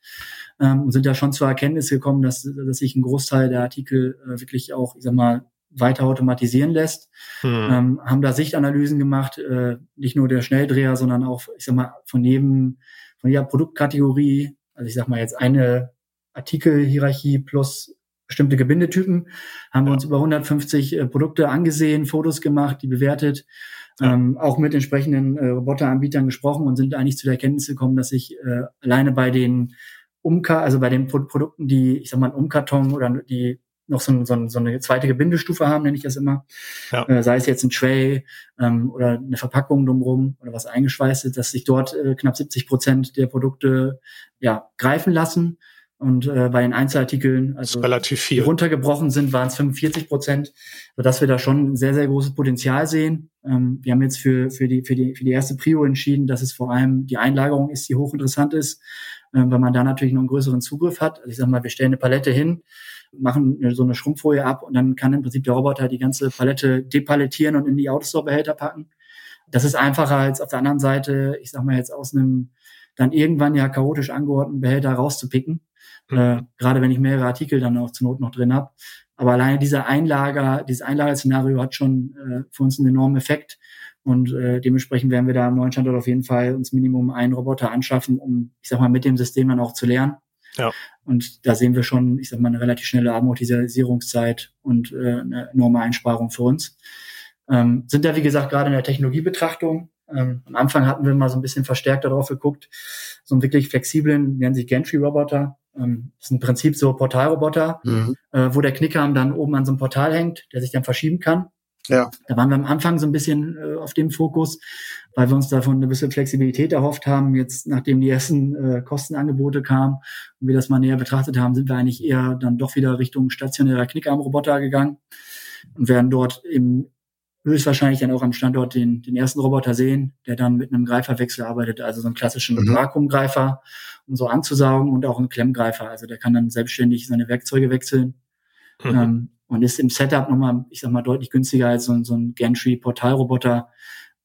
ähm, und sind da schon zur Erkenntnis gekommen, dass, dass sich ein Großteil der Artikel äh, wirklich auch, ich sag mal, weiter automatisieren lässt. Mhm. Ähm, haben da Sichtanalysen gemacht, äh, nicht nur der Schnelldreher, sondern auch, ich sag mal, von jedem von jeder Produktkategorie, also ich sag mal jetzt eine Artikelhierarchie plus bestimmte Gebindetypen, haben wir uns über 150 äh, Produkte angesehen, Fotos gemacht, die bewertet Ja. Ähm, auch mit entsprechenden äh, Roboteranbietern gesprochen und sind eigentlich zu der Erkenntnis gekommen, dass ich äh, alleine bei den Umka, also bei den Pro Produkten, die, ich sag mal, Umkarton oder die noch so, so, so eine zweite Gebindestufe haben, nenne ich das immer. Ja. Äh, sei es jetzt ein Tray ähm, oder eine Verpackung drumherum oder was eingeschweißt ist, dass sich dort äh, knapp 70 Prozent der Produkte ja greifen lassen. Und äh, bei den Einzelartikeln, also relativ viel. die runtergebrochen sind, waren es 45 Prozent, sodass wir da schon ein sehr, sehr großes Potenzial sehen. Ähm, wir haben jetzt für, für, die, für, die, für die erste Prio entschieden, dass es vor allem die Einlagerung ist, die hochinteressant ist, weil man da natürlich noch einen größeren Zugriff hat. Also ich sag mal, wir stellen eine Palette hin, machen so eine Schrumpffolie ab und dann kann im Prinzip der Roboter die ganze Palette depalettieren und in die Autostore-Behälter packen. Das ist einfacher als auf der anderen Seite, ich sag mal jetzt aus einem dann irgendwann ja chaotisch angeordneten Behälter rauszupicken. Mhm. Äh, gerade wenn ich mehrere Artikel dann auch zur Not noch drin habe. Aber alleine dieser Einlager, dieses Einlagerszenario hat schon äh, für uns einen enormen Effekt. Und äh, dementsprechend werden wir da am neuen Standort auf jeden Fall uns Minimum einen Roboter anschaffen, um, ich sag mal, mit dem System dann auch zu lernen. Ja. Und da sehen wir schon, ich sag mal, eine relativ schnelle Amortisierungszeit und äh, eine enorme Einsparung für uns. Ähm, sind da, wie gesagt, gerade in der Technologiebetrachtung. Ähm, am Anfang hatten wir mal so ein bisschen verstärkt darauf geguckt, so einen wirklich flexiblen, nennen sich Gantry-Roboter. Ähm, das ist im Prinzip so Portalroboter, mhm. äh, wo der Knickerarm dann oben an so einem Portal hängt, der sich dann verschieben kann. Ja. Da waren wir am Anfang so ein bisschen äh, auf dem Fokus, weil wir uns davon eine gewisse Flexibilität erhofft haben. Jetzt, nachdem die ersten äh, Kostenangebote kamen und wir das mal näher betrachtet haben, sind wir eigentlich eher dann doch wieder Richtung stationärer Knickarmroboter gegangen und werden dort im höchstwahrscheinlich dann auch am Standort den, den ersten Roboter sehen, der dann mit einem Greiferwechsel arbeitet, also so einen klassischen mhm. Vakuumgreifer, um so anzusaugen und auch einen Klemmgreifer. Also der kann dann selbstständig seine Werkzeuge wechseln. Mhm. Ähm, und ist im Setup nochmal, ich sag mal, deutlich günstiger als so, so ein Gantry-Portalroboter,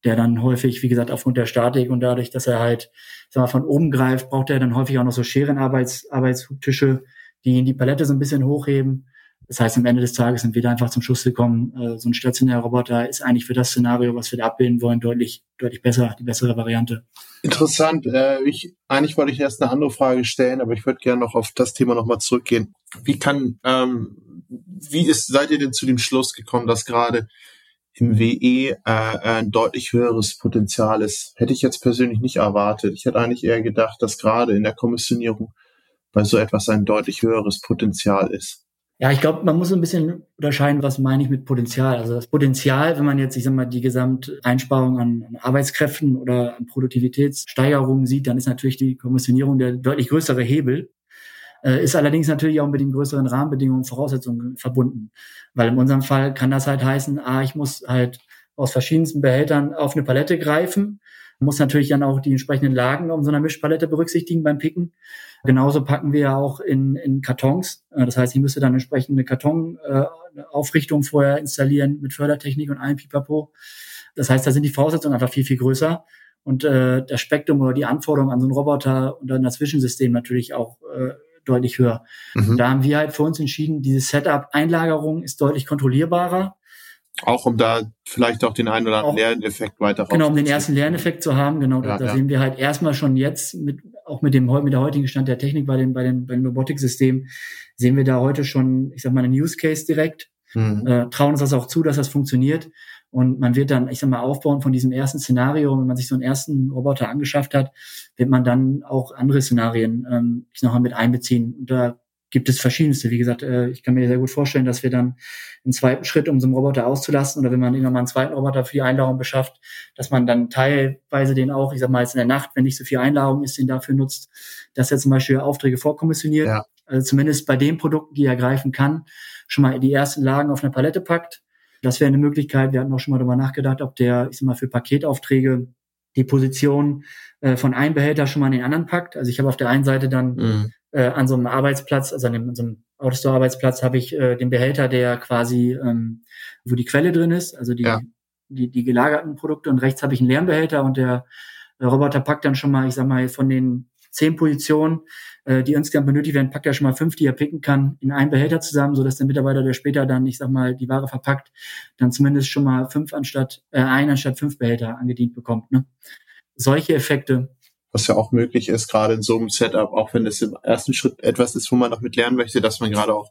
der dann häufig, wie gesagt, aufgrund der Statik und dadurch, dass er halt, ich sag mal, von oben greift, braucht er dann häufig auch noch so Scherenarbeits, Arbeitstische, die die Palette so ein bisschen hochheben. Das heißt, am Ende des Tages sind wir da einfach zum Schluss gekommen, äh, so ein stationärer Roboter ist eigentlich für das Szenario, was wir da abbilden wollen, deutlich, deutlich besser, die bessere Variante. Interessant. Äh, ich, eigentlich wollte ich erst eine andere Frage stellen, aber ich würde gerne noch auf das Thema nochmal zurückgehen. Wie kann ähm, wie ist, seid ihr denn zu dem Schluss gekommen, dass gerade im WE äh, ein deutlich höheres Potenzial ist? Hätte ich jetzt persönlich nicht erwartet. Ich hätte eigentlich eher gedacht, dass gerade in der Kommissionierung bei so etwas ein deutlich höheres Potenzial ist. Ja, ich glaube, man muss ein bisschen unterscheiden, was meine ich mit Potenzial. Also das Potenzial, wenn man jetzt, ich sag mal, die Gesamteinsparung an, an Arbeitskräften oder an Produktivitätssteigerungen sieht, dann ist natürlich die Kommissionierung der deutlich größere Hebel. Äh, ist allerdings natürlich auch mit den größeren Rahmenbedingungen und Voraussetzungen verbunden. Weil in unserem Fall kann das halt heißen, ah, ich muss halt aus verschiedensten Behältern auf eine Palette greifen, muss natürlich dann auch die entsprechenden Lagen um so einer Mischpalette berücksichtigen beim Picken. Genauso packen wir ja auch in, in Kartons. Äh, das heißt, ich müsste dann entsprechende Kartonaufrichtung äh, vorher installieren mit Fördertechnik und allem Pipapo. Das heißt, da sind die Voraussetzungen einfach viel, viel größer. Und äh, das Spektrum oder die Anforderungen an so einen Roboter und dann das Zwischensystem natürlich auch äh, deutlich höher. Mhm. Da haben wir halt für uns entschieden, dieses Setup Einlagerung ist deutlich kontrollierbarer. Auch um da vielleicht auch den einen oder anderen Lerneffekt weiter Genau, um den ersten Lerneffekt zu haben, genau. Ja, da ja. sehen wir halt erstmal schon jetzt mit, auch mit dem, mit der heutigen Stand der Technik bei den, bei den, bei den Robotiksystemen, sehen wir da heute schon, ich sag mal, einen Use Case direkt. Mhm. Äh, trauen uns das auch zu, dass das funktioniert. Und man wird dann, ich sag mal, aufbauen von diesem ersten Szenario, wenn man sich so einen ersten Roboter angeschafft hat, wird man dann auch andere Szenarien, ähm, ich noch mal mit einbeziehen. Und da gibt es verschiedenste. Wie gesagt, äh, ich kann mir sehr gut vorstellen, dass wir dann einen zweiten Schritt, um so einen Roboter auszulasten, oder wenn man irgendwann mal einen zweiten Roboter für die Einladung beschafft, dass man dann teilweise den auch, ich sag mal, jetzt in der Nacht, wenn nicht so viel Einladung ist, den dafür nutzt, dass er zum Beispiel Aufträge vorkommissioniert. Ja. Also zumindest bei den Produkten, die er greifen kann, schon mal die ersten Lagen auf eine Palette packt das wäre eine Möglichkeit. Wir hatten auch schon mal darüber nachgedacht, ob der, ich sag mal, für Paketaufträge die Position äh, von einem Behälter schon mal in den anderen packt. Also ich habe auf der einen Seite dann mhm. äh, an so einem Arbeitsplatz, also an, dem, an so einem Autostore-Arbeitsplatz habe ich äh, den Behälter, der quasi, ähm, wo die Quelle drin ist, also die, ja. die, die gelagerten Produkte und rechts habe ich einen Lernbehälter und der, der Roboter packt dann schon mal, ich sag mal, von den zehn Positionen äh, die insgesamt benötigt werden, packt er schon mal fünf, die er picken kann, in einen Behälter zusammen, so dass der Mitarbeiter, der später dann, ich sag mal, die Ware verpackt, dann zumindest schon mal fünf anstatt, äh, ein anstatt fünf Behälter angedient bekommt. Ne? Solche Effekte. Was ja auch möglich ist, gerade in so einem Setup, auch wenn es im ersten Schritt etwas ist, wo man noch mit lernen möchte, dass man gerade auch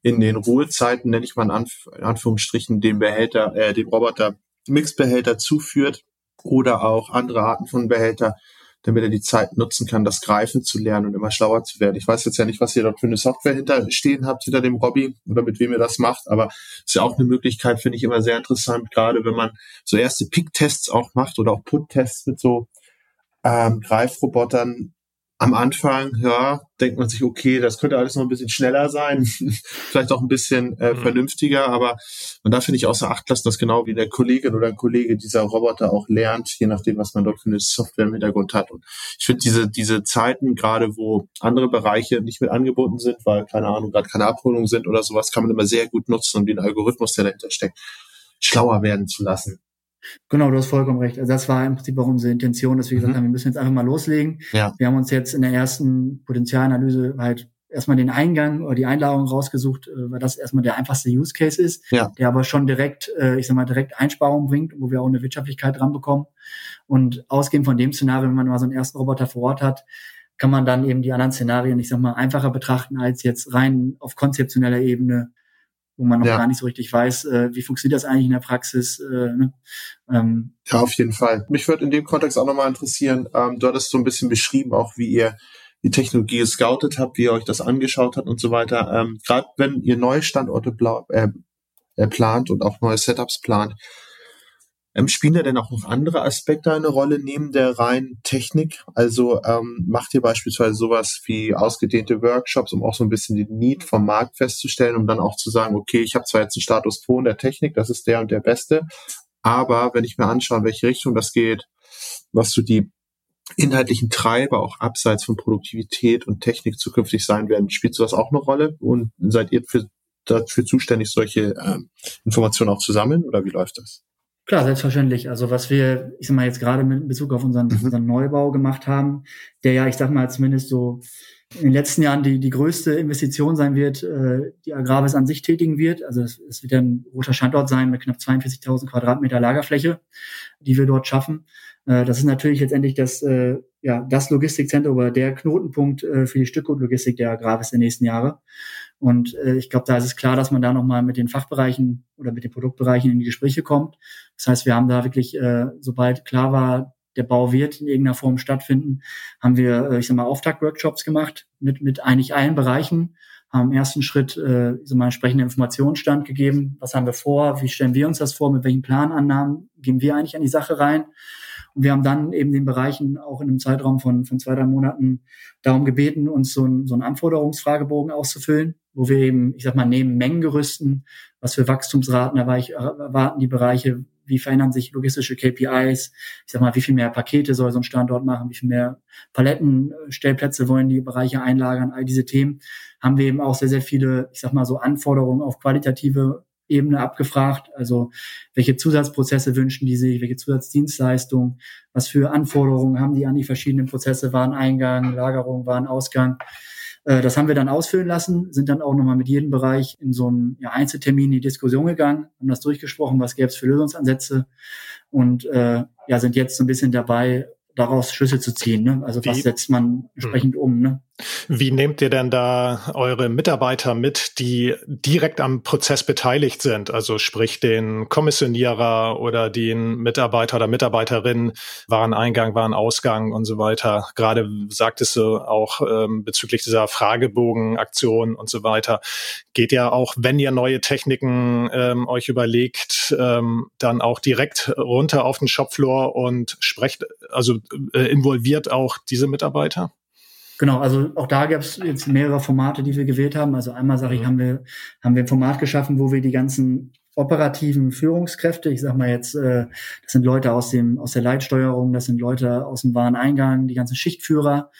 in den Ruhezeiten, nenne ich mal in, Anf in Anführungsstrichen, den Behälter, äh, den Roboter Mixbehälter zuführt oder auch andere Arten von Behälter, damit er die Zeit nutzen kann, das Greifen zu lernen und immer schlauer zu werden. Ich weiß jetzt ja nicht, was ihr dort für eine Software hinterstehen habt, hinter dem Hobby oder mit wem ihr das macht, aber ist ja auch eine Möglichkeit, finde ich immer sehr interessant, gerade wenn man so erste Pick-Tests auch macht oder auch Put-Tests mit so ähm, Greifrobotern, am Anfang, ja, denkt man sich, okay, das könnte alles noch ein bisschen schneller sein, vielleicht auch ein bisschen äh, mhm. vernünftiger, aber man darf nicht außer Acht lassen, dass genau wie der Kollegin oder ein Kollege dieser Roboter auch lernt, je nachdem, was man dort für eine Software im Hintergrund hat. Und ich finde diese, diese Zeiten, gerade wo andere Bereiche nicht mit angeboten sind, weil, keine Ahnung, gerade keine Abholungen sind oder sowas, kann man immer sehr gut nutzen, um den Algorithmus, der dahinter steckt, schlauer werden zu lassen. Genau, du hast vollkommen recht. Also das war im Prinzip auch unsere Intention, dass wir gesagt mhm. haben, wir müssen jetzt einfach mal loslegen. Ja. Wir haben uns jetzt in der ersten Potenzialanalyse halt erstmal den Eingang oder die Einladung rausgesucht, äh, weil das erstmal der einfachste Use Case ist, ja. der aber schon direkt, äh, ich sag mal, direkt Einsparungen bringt, wo wir auch eine Wirtschaftlichkeit dran bekommen. Und ausgehend von dem Szenario, wenn man mal so einen ersten Roboter vor Ort hat, kann man dann eben die anderen Szenarien, ich sag mal, einfacher betrachten als jetzt rein auf konzeptioneller Ebene wo man noch ja. gar nicht so richtig weiß, äh, wie funktioniert das eigentlich in der Praxis. Äh, ne? ähm, ja, auf jeden Fall. Mich würde in dem Kontext auch nochmal interessieren, ähm, du hattest so ein bisschen beschrieben, auch wie ihr die Technologie gescoutet habt, wie ihr euch das angeschaut habt und so weiter. Ähm, Gerade wenn ihr neue Standorte äh, äh, plant und auch neue Setups plant, ähm, spielen da denn auch noch andere Aspekte eine Rolle neben der reinen Technik? Also ähm, macht ihr beispielsweise sowas wie ausgedehnte Workshops, um auch so ein bisschen den Need vom Markt festzustellen, um dann auch zu sagen, okay, ich habe zwar jetzt einen Status quo in der Technik, das ist der und der beste, aber wenn ich mir anschaue, in welche Richtung das geht, was so die inhaltlichen Treiber auch abseits von Produktivität und Technik zukünftig sein werden, spielt sowas auch eine Rolle? Und seid ihr für, dafür zuständig, solche ähm, Informationen auch zu sammeln oder wie läuft das? Klar, selbstverständlich. Also was wir, ich sag mal, jetzt gerade mit Bezug auf unseren, mhm. unseren Neubau gemacht haben, der ja, ich sag mal, zumindest so in den letzten Jahren die, die größte Investition sein wird, äh, die Agravis an sich tätigen wird. Also es, es wird ein roter Standort sein mit knapp 42.000 Quadratmeter Lagerfläche, die wir dort schaffen. Äh, das ist natürlich letztendlich das, äh, ja, das Logistikzentrum oder der Knotenpunkt äh, für die Stückgutlogistik der Agravis der nächsten Jahre. Und äh, ich glaube, da ist es klar, dass man da nochmal mit den Fachbereichen oder mit den Produktbereichen in die Gespräche kommt. Das heißt, wir haben da wirklich, äh, sobald klar war, der Bau wird in irgendeiner Form stattfinden, haben wir, äh, ich sag mal, Auftaktworkshops gemacht mit, mit eigentlich allen Bereichen, haben im ersten Schritt, äh, ich sag mal, entsprechende Informationsstand gegeben. Was haben wir vor? Wie stellen wir uns das vor? Mit welchen Planannahmen gehen wir eigentlich an die Sache rein? Und wir haben dann eben den Bereichen auch in einem Zeitraum von, von zwei, drei Monaten darum gebeten, uns so, ein, so einen Anforderungsfragebogen auszufüllen, wo wir eben, ich sag mal, neben Mengengerüsten, was für Wachstumsraten erwarten die Bereiche, wie verändern sich logistische KPIs, ich sag mal, wie viel mehr Pakete soll so ein Standort machen, wie viel mehr Palettenstellplätze wollen die Bereiche einlagern, all diese Themen haben wir eben auch sehr, sehr viele, ich sag mal, so Anforderungen auf qualitative Ebene abgefragt. Also welche Zusatzprozesse wünschen die sich, welche Zusatzdienstleistungen, was für Anforderungen haben die an die verschiedenen Prozesse, Wareneingang, Lagerung, Warenausgang. Äh, das haben wir dann ausfüllen lassen, sind dann auch nochmal mit jedem Bereich in so einem ja, Einzeltermin in die Diskussion gegangen, haben das durchgesprochen, was gäbe es für Lösungsansätze und äh, ja, sind jetzt so ein bisschen dabei, daraus Schlüsse zu ziehen. Ne? Also was setzt man entsprechend um. Ne? Wie nehmt ihr denn da eure Mitarbeiter mit, die direkt am Prozess beteiligt sind? Also sprich den Kommissionierer oder den Mitarbeiter oder Mitarbeiterin, Wareneingang, Warenausgang und so weiter. Gerade sagtest du auch ähm, bezüglich dieser Fragebogenaktion und so weiter. Geht ja auch, wenn ihr neue Techniken ähm, euch überlegt, ähm, dann auch direkt runter auf den Shopfloor und sprecht, also äh, involviert auch diese Mitarbeiter? Genau, also auch da gab es jetzt mehrere Formate, die wir gewählt haben. Also einmal sage ich, mhm. haben wir haben wir ein Format geschaffen, wo wir die ganzen operativen Führungskräfte, ich sag mal jetzt, äh, das sind Leute aus dem aus der Leitsteuerung, das sind Leute aus dem Wareneingang, die ganzen Schichtführer,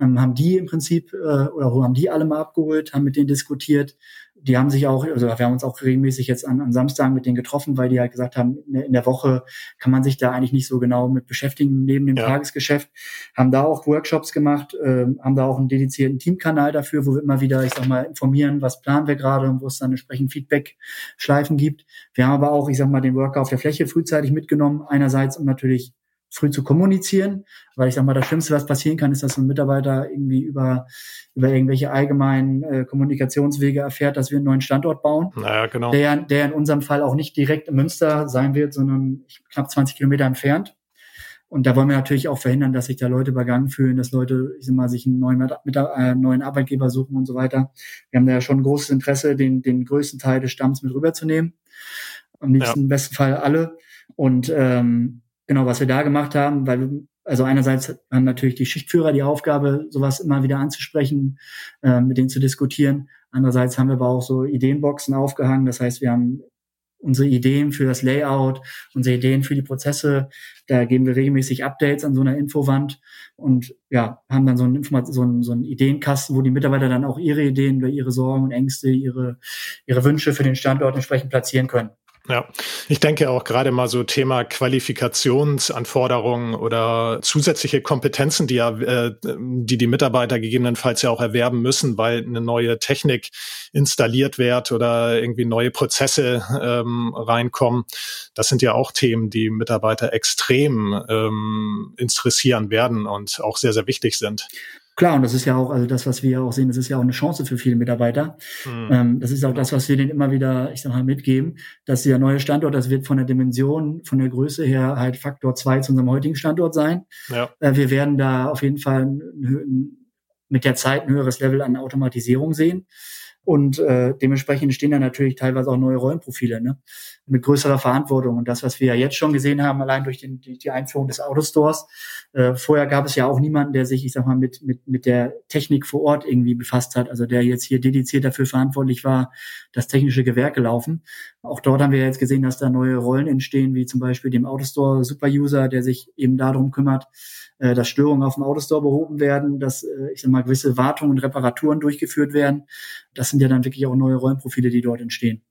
ähm, haben die im Prinzip äh, oder wo haben die alle mal abgeholt, haben mit denen diskutiert, die haben sich auch, also wir haben uns auch regelmäßig jetzt an, an Samstagen mit denen getroffen, weil die halt gesagt haben, in der Woche kann man sich da eigentlich nicht so genau mit beschäftigen neben dem ja. Tagesgeschäft. Haben da auch Workshops gemacht, äh, haben da auch einen dedizierten Teamkanal dafür, wo wir immer wieder, ich sag mal, informieren, was planen wir gerade und wo es dann entsprechend Feedback-Schleifen gibt. Wir haben aber auch, ich sag mal, den Worker auf der Fläche frühzeitig mitgenommen, einerseits um natürlich früh zu kommunizieren, weil ich sag mal, das Schlimmste, was passieren kann, ist, dass ein Mitarbeiter irgendwie über, über irgendwelche allgemeinen äh, Kommunikationswege erfährt, dass wir einen neuen Standort bauen. Naja, genau. Der, der in unserem Fall auch nicht direkt in Münster sein wird, sondern knapp 20 Kilometer entfernt. Und da wollen wir natürlich auch verhindern, dass sich da Leute übergangen fühlen, dass Leute, ich sag mal, sich einen neuen, mit, äh, neuen Arbeitgeber suchen und so weiter. Wir haben da ja schon ein großes Interesse, den, den größten Teil des Stamms mit rüberzunehmen. Am liebsten ja. im besten Fall alle. Und ähm, genau, was wir da gemacht haben, weil also einerseits haben natürlich die Schichtführer die Aufgabe, sowas immer wieder anzusprechen, äh, mit denen zu diskutieren. Andererseits haben wir aber auch so Ideenboxen aufgehangen. Das heißt, wir haben unsere Ideen für das Layout, unsere Ideen für die Prozesse. Da geben wir regelmäßig Updates an so einer Infowand und ja, haben dann so einen, Informat so einen, so einen Ideenkasten, wo die Mitarbeiter dann auch ihre Ideen oder ihre Sorgen und Ängste, ihre, ihre Wünsche für den Standort entsprechend platzieren können. Ja, ich denke auch gerade mal so Thema Qualifikationsanforderungen oder zusätzliche Kompetenzen, die ja, äh, die die Mitarbeiter gegebenenfalls ja auch erwerben müssen, weil eine neue Technik installiert wird oder irgendwie neue Prozesse ähm, reinkommen. Das sind ja auch Themen, die Mitarbeiter extrem ähm, interessieren werden und auch sehr, sehr wichtig sind. Klar, und das ist ja auch, also das, was wir auch sehen, das ist ja auch eine Chance für viele Mitarbeiter. Mhm. Ähm, das ist auch das, was wir denen immer wieder, ich sag mal, mitgeben, dass der neue Standort, das wird von der Dimension, von der Größe her halt Faktor zwei zu unserem heutigen Standort sein. Ja. Äh, wir werden da auf jeden Fall mit der Zeit ein höheres Level an Automatisierung sehen. Und äh, dementsprechend entstehen da natürlich teilweise auch neue Rollenprofile ne? Mit größerer Verantwortung. Und das, was wir ja jetzt schon gesehen haben, allein durch den, die, die Einführung des Autostores, äh, vorher gab es ja auch niemanden, der sich, ich sag mal, mit, mit, mit der Technik vor Ort irgendwie befasst hat, also der jetzt hier dediziert dafür verantwortlich war, das technische Gewerke laufen. Auch dort haben wir jetzt gesehen, dass da neue Rollen entstehen, wie zum Beispiel dem Autostore Superuser, der sich eben darum kümmert, äh, dass Störungen auf dem Autostore behoben werden, dass, äh, ich sag mal, gewisse Wartungen und Reparaturen durchgeführt werden. Das sind ja dann wirklich auch neue Rollenprofile, die dort entstehen.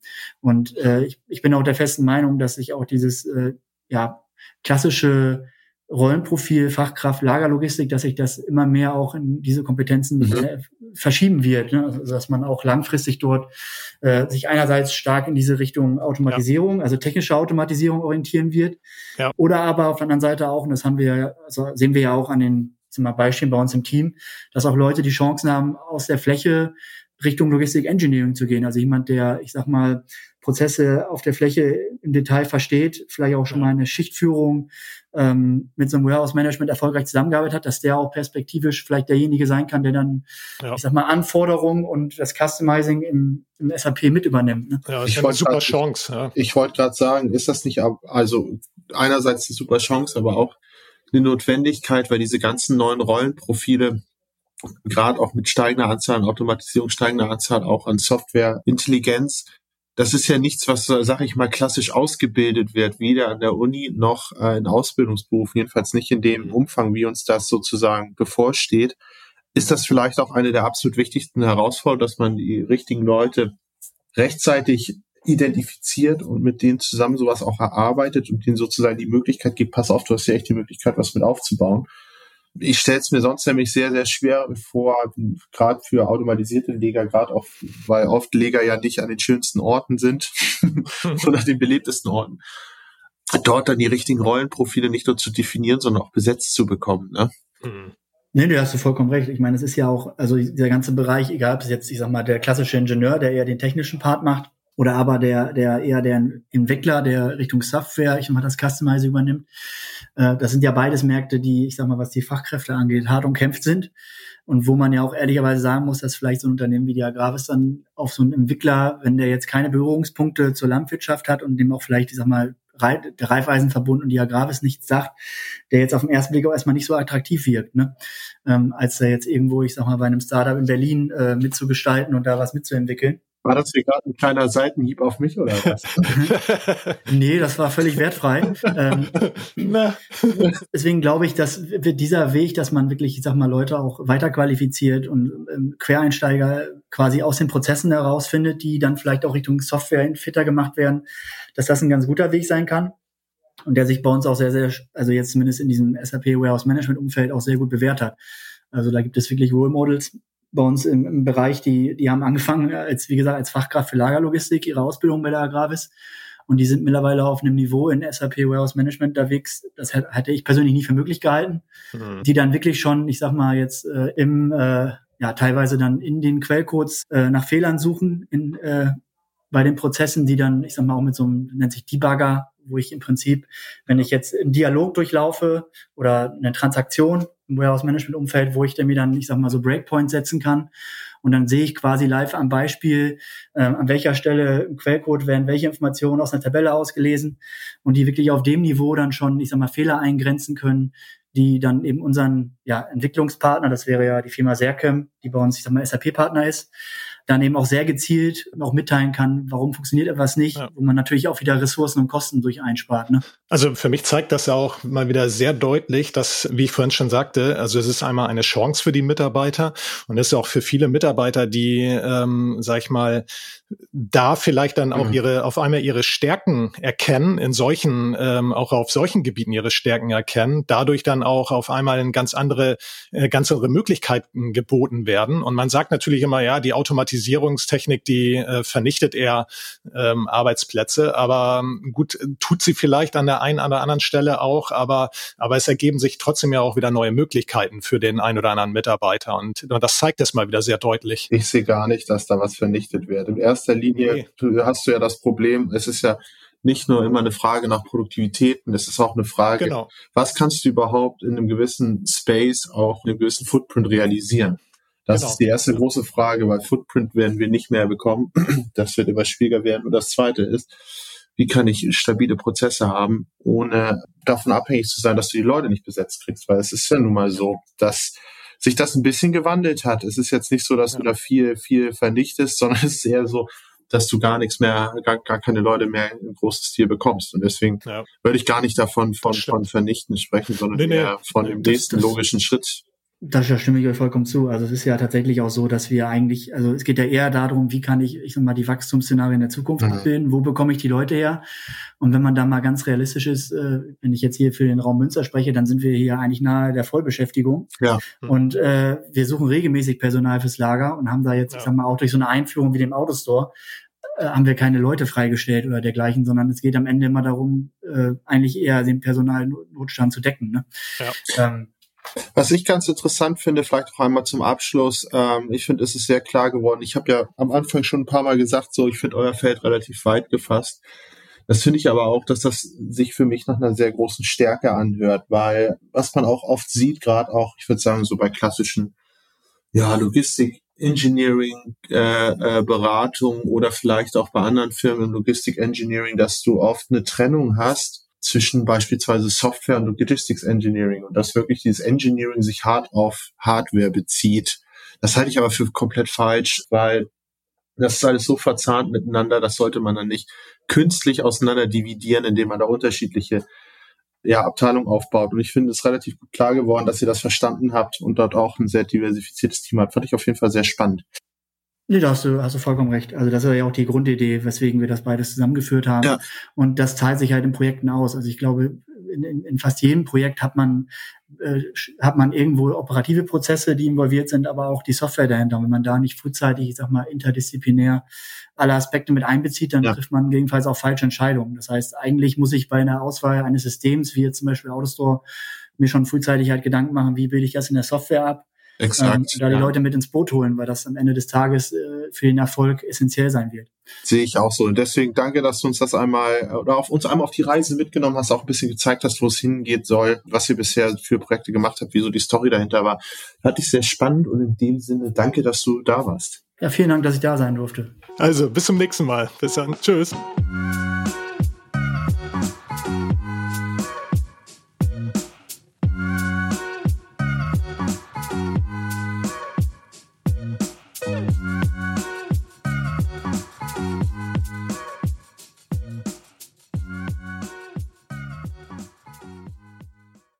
Und äh, ich, ich bin auch der festen Meinung, dass sich auch dieses äh, ja, klassische Rollenprofil, Fachkraft, Lagerlogistik, dass sich das immer mehr auch in diese Kompetenzen mhm. äh, verschieben wird. Ne? Also, dass man auch langfristig dort äh, sich einerseits stark in diese Richtung Automatisierung, ja. also technische Automatisierung orientieren wird. Ja. Oder aber auf der anderen Seite auch, und das haben wir, also sehen wir ja auch an den zum Beispiel bei uns im Team, dass auch Leute die Chancen haben, aus der Fläche Richtung Logistik Engineering zu gehen. Also jemand, der, ich sag mal, Prozesse auf der Fläche im Detail versteht, vielleicht auch schon mal eine Schichtführung ähm, mit so einem Warehouse-Management erfolgreich zusammengearbeitet hat, dass der auch perspektivisch vielleicht derjenige sein kann, der dann, ja. ich sag mal, Anforderungen und das Customizing im, im SAP mit übernimmt. Ne? Ja, ich ist eine super grad, Chance. Ja. Ich, ich wollte gerade sagen, ist das nicht, also einerseits eine super Chance, aber auch eine Notwendigkeit, weil diese ganzen neuen Rollenprofile gerade auch mit steigender Anzahl an Automatisierung, steigender Anzahl auch an Software, Intelligenz. Das ist ja nichts, was, sag ich mal, klassisch ausgebildet wird, weder an der Uni noch äh, in Ausbildungsberufen, jedenfalls nicht in dem Umfang, wie uns das sozusagen bevorsteht. Ist das vielleicht auch eine der absolut wichtigsten Herausforderungen, dass man die richtigen Leute rechtzeitig identifiziert und mit denen zusammen sowas auch erarbeitet und denen sozusagen die Möglichkeit gibt, pass auf, du hast ja echt die Möglichkeit, was mit aufzubauen ich stelle es mir sonst nämlich sehr, sehr schwer vor, gerade für automatisierte Leger, gerade auch, weil oft Leger ja nicht an den schönsten Orten sind oder den belebtesten Orten, dort dann die richtigen Rollenprofile nicht nur zu definieren, sondern auch besetzt zu bekommen. Ne? Mhm. Nee, du hast du vollkommen recht. Ich meine, es ist ja auch, also der ganze Bereich, egal ob es jetzt, ich sag mal, der klassische Ingenieur, der eher den technischen Part macht, oder aber der, der eher der Entwickler, der Richtung Software, ich mal, das Customize übernimmt. Äh, das sind ja beides Märkte, die, ich sag mal, was die Fachkräfte angeht, hart umkämpft sind. Und wo man ja auch ehrlicherweise sagen muss, dass vielleicht so ein Unternehmen wie die Agravis dann auf so einen Entwickler, wenn der jetzt keine Berührungspunkte zur Landwirtschaft hat und dem auch vielleicht, ich sag mal, der Reifeisenverbund und die Agravis nichts sagt, der jetzt auf den ersten Blick auch erstmal nicht so attraktiv wirkt, ne? Ähm, als da jetzt irgendwo, ich sag mal, bei einem Startup in Berlin äh, mitzugestalten und da was mitzuentwickeln. War das hier gerade ein kleiner Seitenhieb auf mich oder was? nee, das war völlig wertfrei. ähm, deswegen glaube ich, dass dieser Weg, dass man wirklich, ich sag mal, Leute auch weiterqualifiziert und ähm, Quereinsteiger quasi aus den Prozessen herausfindet, die dann vielleicht auch Richtung Software fitter gemacht werden, dass das ein ganz guter Weg sein kann. Und der sich bei uns auch sehr, sehr, also jetzt zumindest in diesem SAP Warehouse Management Umfeld auch sehr gut bewährt hat. Also da gibt es wirklich Role Models, bei uns im, im Bereich, die, die haben angefangen als, wie gesagt, als Fachkraft für Lagerlogistik ihre Ausbildung bei der Agravis. Und die sind mittlerweile auf einem Niveau in SAP Warehouse Management unterwegs. Das hätte ich persönlich nie für möglich gehalten. Mhm. Die dann wirklich schon, ich sag mal jetzt äh, im, äh, ja teilweise dann in den Quellcodes äh, nach Fehlern suchen in äh, bei den Prozessen, die dann, ich sag mal, auch mit so einem, nennt sich Debugger, wo ich im Prinzip, wenn ich jetzt einen Dialog durchlaufe oder eine Transaktion im Warehouse-Management-Umfeld, wo ich dann mir dann, ich sag mal, so Breakpoints setzen kann und dann sehe ich quasi live am Beispiel, äh, an welcher Stelle im Quellcode werden welche Informationen aus einer Tabelle ausgelesen und die wirklich auf dem Niveau dann schon, ich sag mal, Fehler eingrenzen können, die dann eben unseren ja, Entwicklungspartner, das wäre ja die Firma Sercam, die bei uns, ich sag mal, SAP-Partner ist, dann eben auch sehr gezielt auch mitteilen kann, warum funktioniert etwas nicht, ja. wo man natürlich auch wieder Ressourcen und Kosten durch einspart. Ne? Also für mich zeigt das ja auch mal wieder sehr deutlich, dass, wie ich vorhin schon sagte, also es ist einmal eine Chance für die Mitarbeiter und es ist auch für viele Mitarbeiter, die, ähm, sag ich mal, da vielleicht dann auch mhm. ihre, auf einmal ihre Stärken erkennen, in solchen, ähm, auch auf solchen Gebieten ihre Stärken erkennen, dadurch dann auch auf einmal in ganz andere, äh, ganz andere Möglichkeiten geboten werden. Und man sagt natürlich immer, ja, die Automatisierung Automatisierungstechnik, die äh, vernichtet eher ähm, Arbeitsplätze. Aber ähm, gut, tut sie vielleicht an der einen oder anderen Stelle auch, aber, aber es ergeben sich trotzdem ja auch wieder neue Möglichkeiten für den einen oder anderen Mitarbeiter. Und das zeigt es mal wieder sehr deutlich. Ich sehe gar nicht, dass da was vernichtet wird. In erster Linie nee. hast du ja das Problem, es ist ja nicht nur immer eine Frage nach Produktivitäten, es ist auch eine Frage, genau. was kannst du überhaupt in einem gewissen Space, auch in einem gewissen Footprint realisieren? Das genau. ist die erste große Frage, weil Footprint werden wir nicht mehr bekommen. Das wird immer schwieriger werden. Und das zweite ist, wie kann ich stabile Prozesse haben, ohne davon abhängig zu sein, dass du die Leute nicht besetzt kriegst? Weil es ist ja nun mal so, dass sich das ein bisschen gewandelt hat. Es ist jetzt nicht so, dass ja. du da viel, viel vernichtest, sondern es ist eher so, dass du gar nichts mehr, gar, gar keine Leute mehr im großen Stil bekommst. Und deswegen ja. würde ich gar nicht davon von, von vernichten sprechen, sondern nee, eher nee, von dem nächsten logischen Schritt da stimme ich euch vollkommen zu. Also es ist ja tatsächlich auch so, dass wir eigentlich, also es geht ja eher darum, wie kann ich, ich sag mal, die Wachstumsszenarien der Zukunft mhm. abbilden, wo bekomme ich die Leute her? Und wenn man da mal ganz realistisch ist, äh, wenn ich jetzt hier für den Raum Münster spreche, dann sind wir hier eigentlich nahe der Vollbeschäftigung. Ja. Mhm. Und äh, wir suchen regelmäßig Personal fürs Lager und haben da jetzt, ja. ich sag mal, auch durch so eine Einführung wie dem Autostore, äh, haben wir keine Leute freigestellt oder dergleichen, sondern es geht am Ende immer darum, äh, eigentlich eher den Personalnotstand zu decken. Ne? Ja. Ähm, was ich ganz interessant finde, vielleicht auch einmal zum Abschluss, ähm, ich finde, es ist sehr klar geworden. Ich habe ja am Anfang schon ein paar Mal gesagt, so ich finde euer Feld relativ weit gefasst. Das finde ich aber auch, dass das sich für mich nach einer sehr großen Stärke anhört, weil was man auch oft sieht, gerade auch, ich würde sagen, so bei klassischen ja, Logistik, Engineering, äh, äh, Beratung oder vielleicht auch bei anderen Firmen Logistik Engineering, dass du oft eine Trennung hast zwischen beispielsweise Software und Logistics Engineering und dass wirklich dieses Engineering sich hart auf Hardware bezieht. Das halte ich aber für komplett falsch, weil das ist alles so verzahnt miteinander, das sollte man dann nicht künstlich auseinander dividieren, indem man da unterschiedliche ja, Abteilungen aufbaut. Und ich finde es relativ gut klar geworden, dass ihr das verstanden habt und dort auch ein sehr diversifiziertes Team habt. Fand ich auf jeden Fall sehr spannend. Nee, da hast du, hast du vollkommen recht. Also das ist ja auch die Grundidee, weswegen wir das beides zusammengeführt haben. Ja. Und das zahlt sich halt in Projekten aus. Also ich glaube, in, in, in fast jedem Projekt hat man, äh, hat man irgendwo operative Prozesse, die involviert sind, aber auch die Software dahinter. Und wenn man da nicht frühzeitig, ich sag mal, interdisziplinär alle Aspekte mit einbezieht, dann ja. trifft man gegebenenfalls auch falsche Entscheidungen. Das heißt, eigentlich muss ich bei einer Auswahl eines Systems, wie jetzt zum Beispiel Autostore, mir schon frühzeitig halt Gedanken machen, wie bilde ich das in der Software ab? Exakt. Ähm, da die ja. Leute mit ins Boot holen, weil das am Ende des Tages äh, für den Erfolg essentiell sein wird. Sehe ich auch so. Und deswegen danke, dass du uns das einmal oder auf uns einmal auf die Reise mitgenommen hast, auch ein bisschen gezeigt hast, wo es hingehen soll, was ihr bisher für Projekte gemacht habt, wieso die Story dahinter war. Fand ich sehr spannend und in dem Sinne danke, dass du da warst. Ja, vielen Dank, dass ich da sein durfte. Also, bis zum nächsten Mal. Bis dann. Tschüss.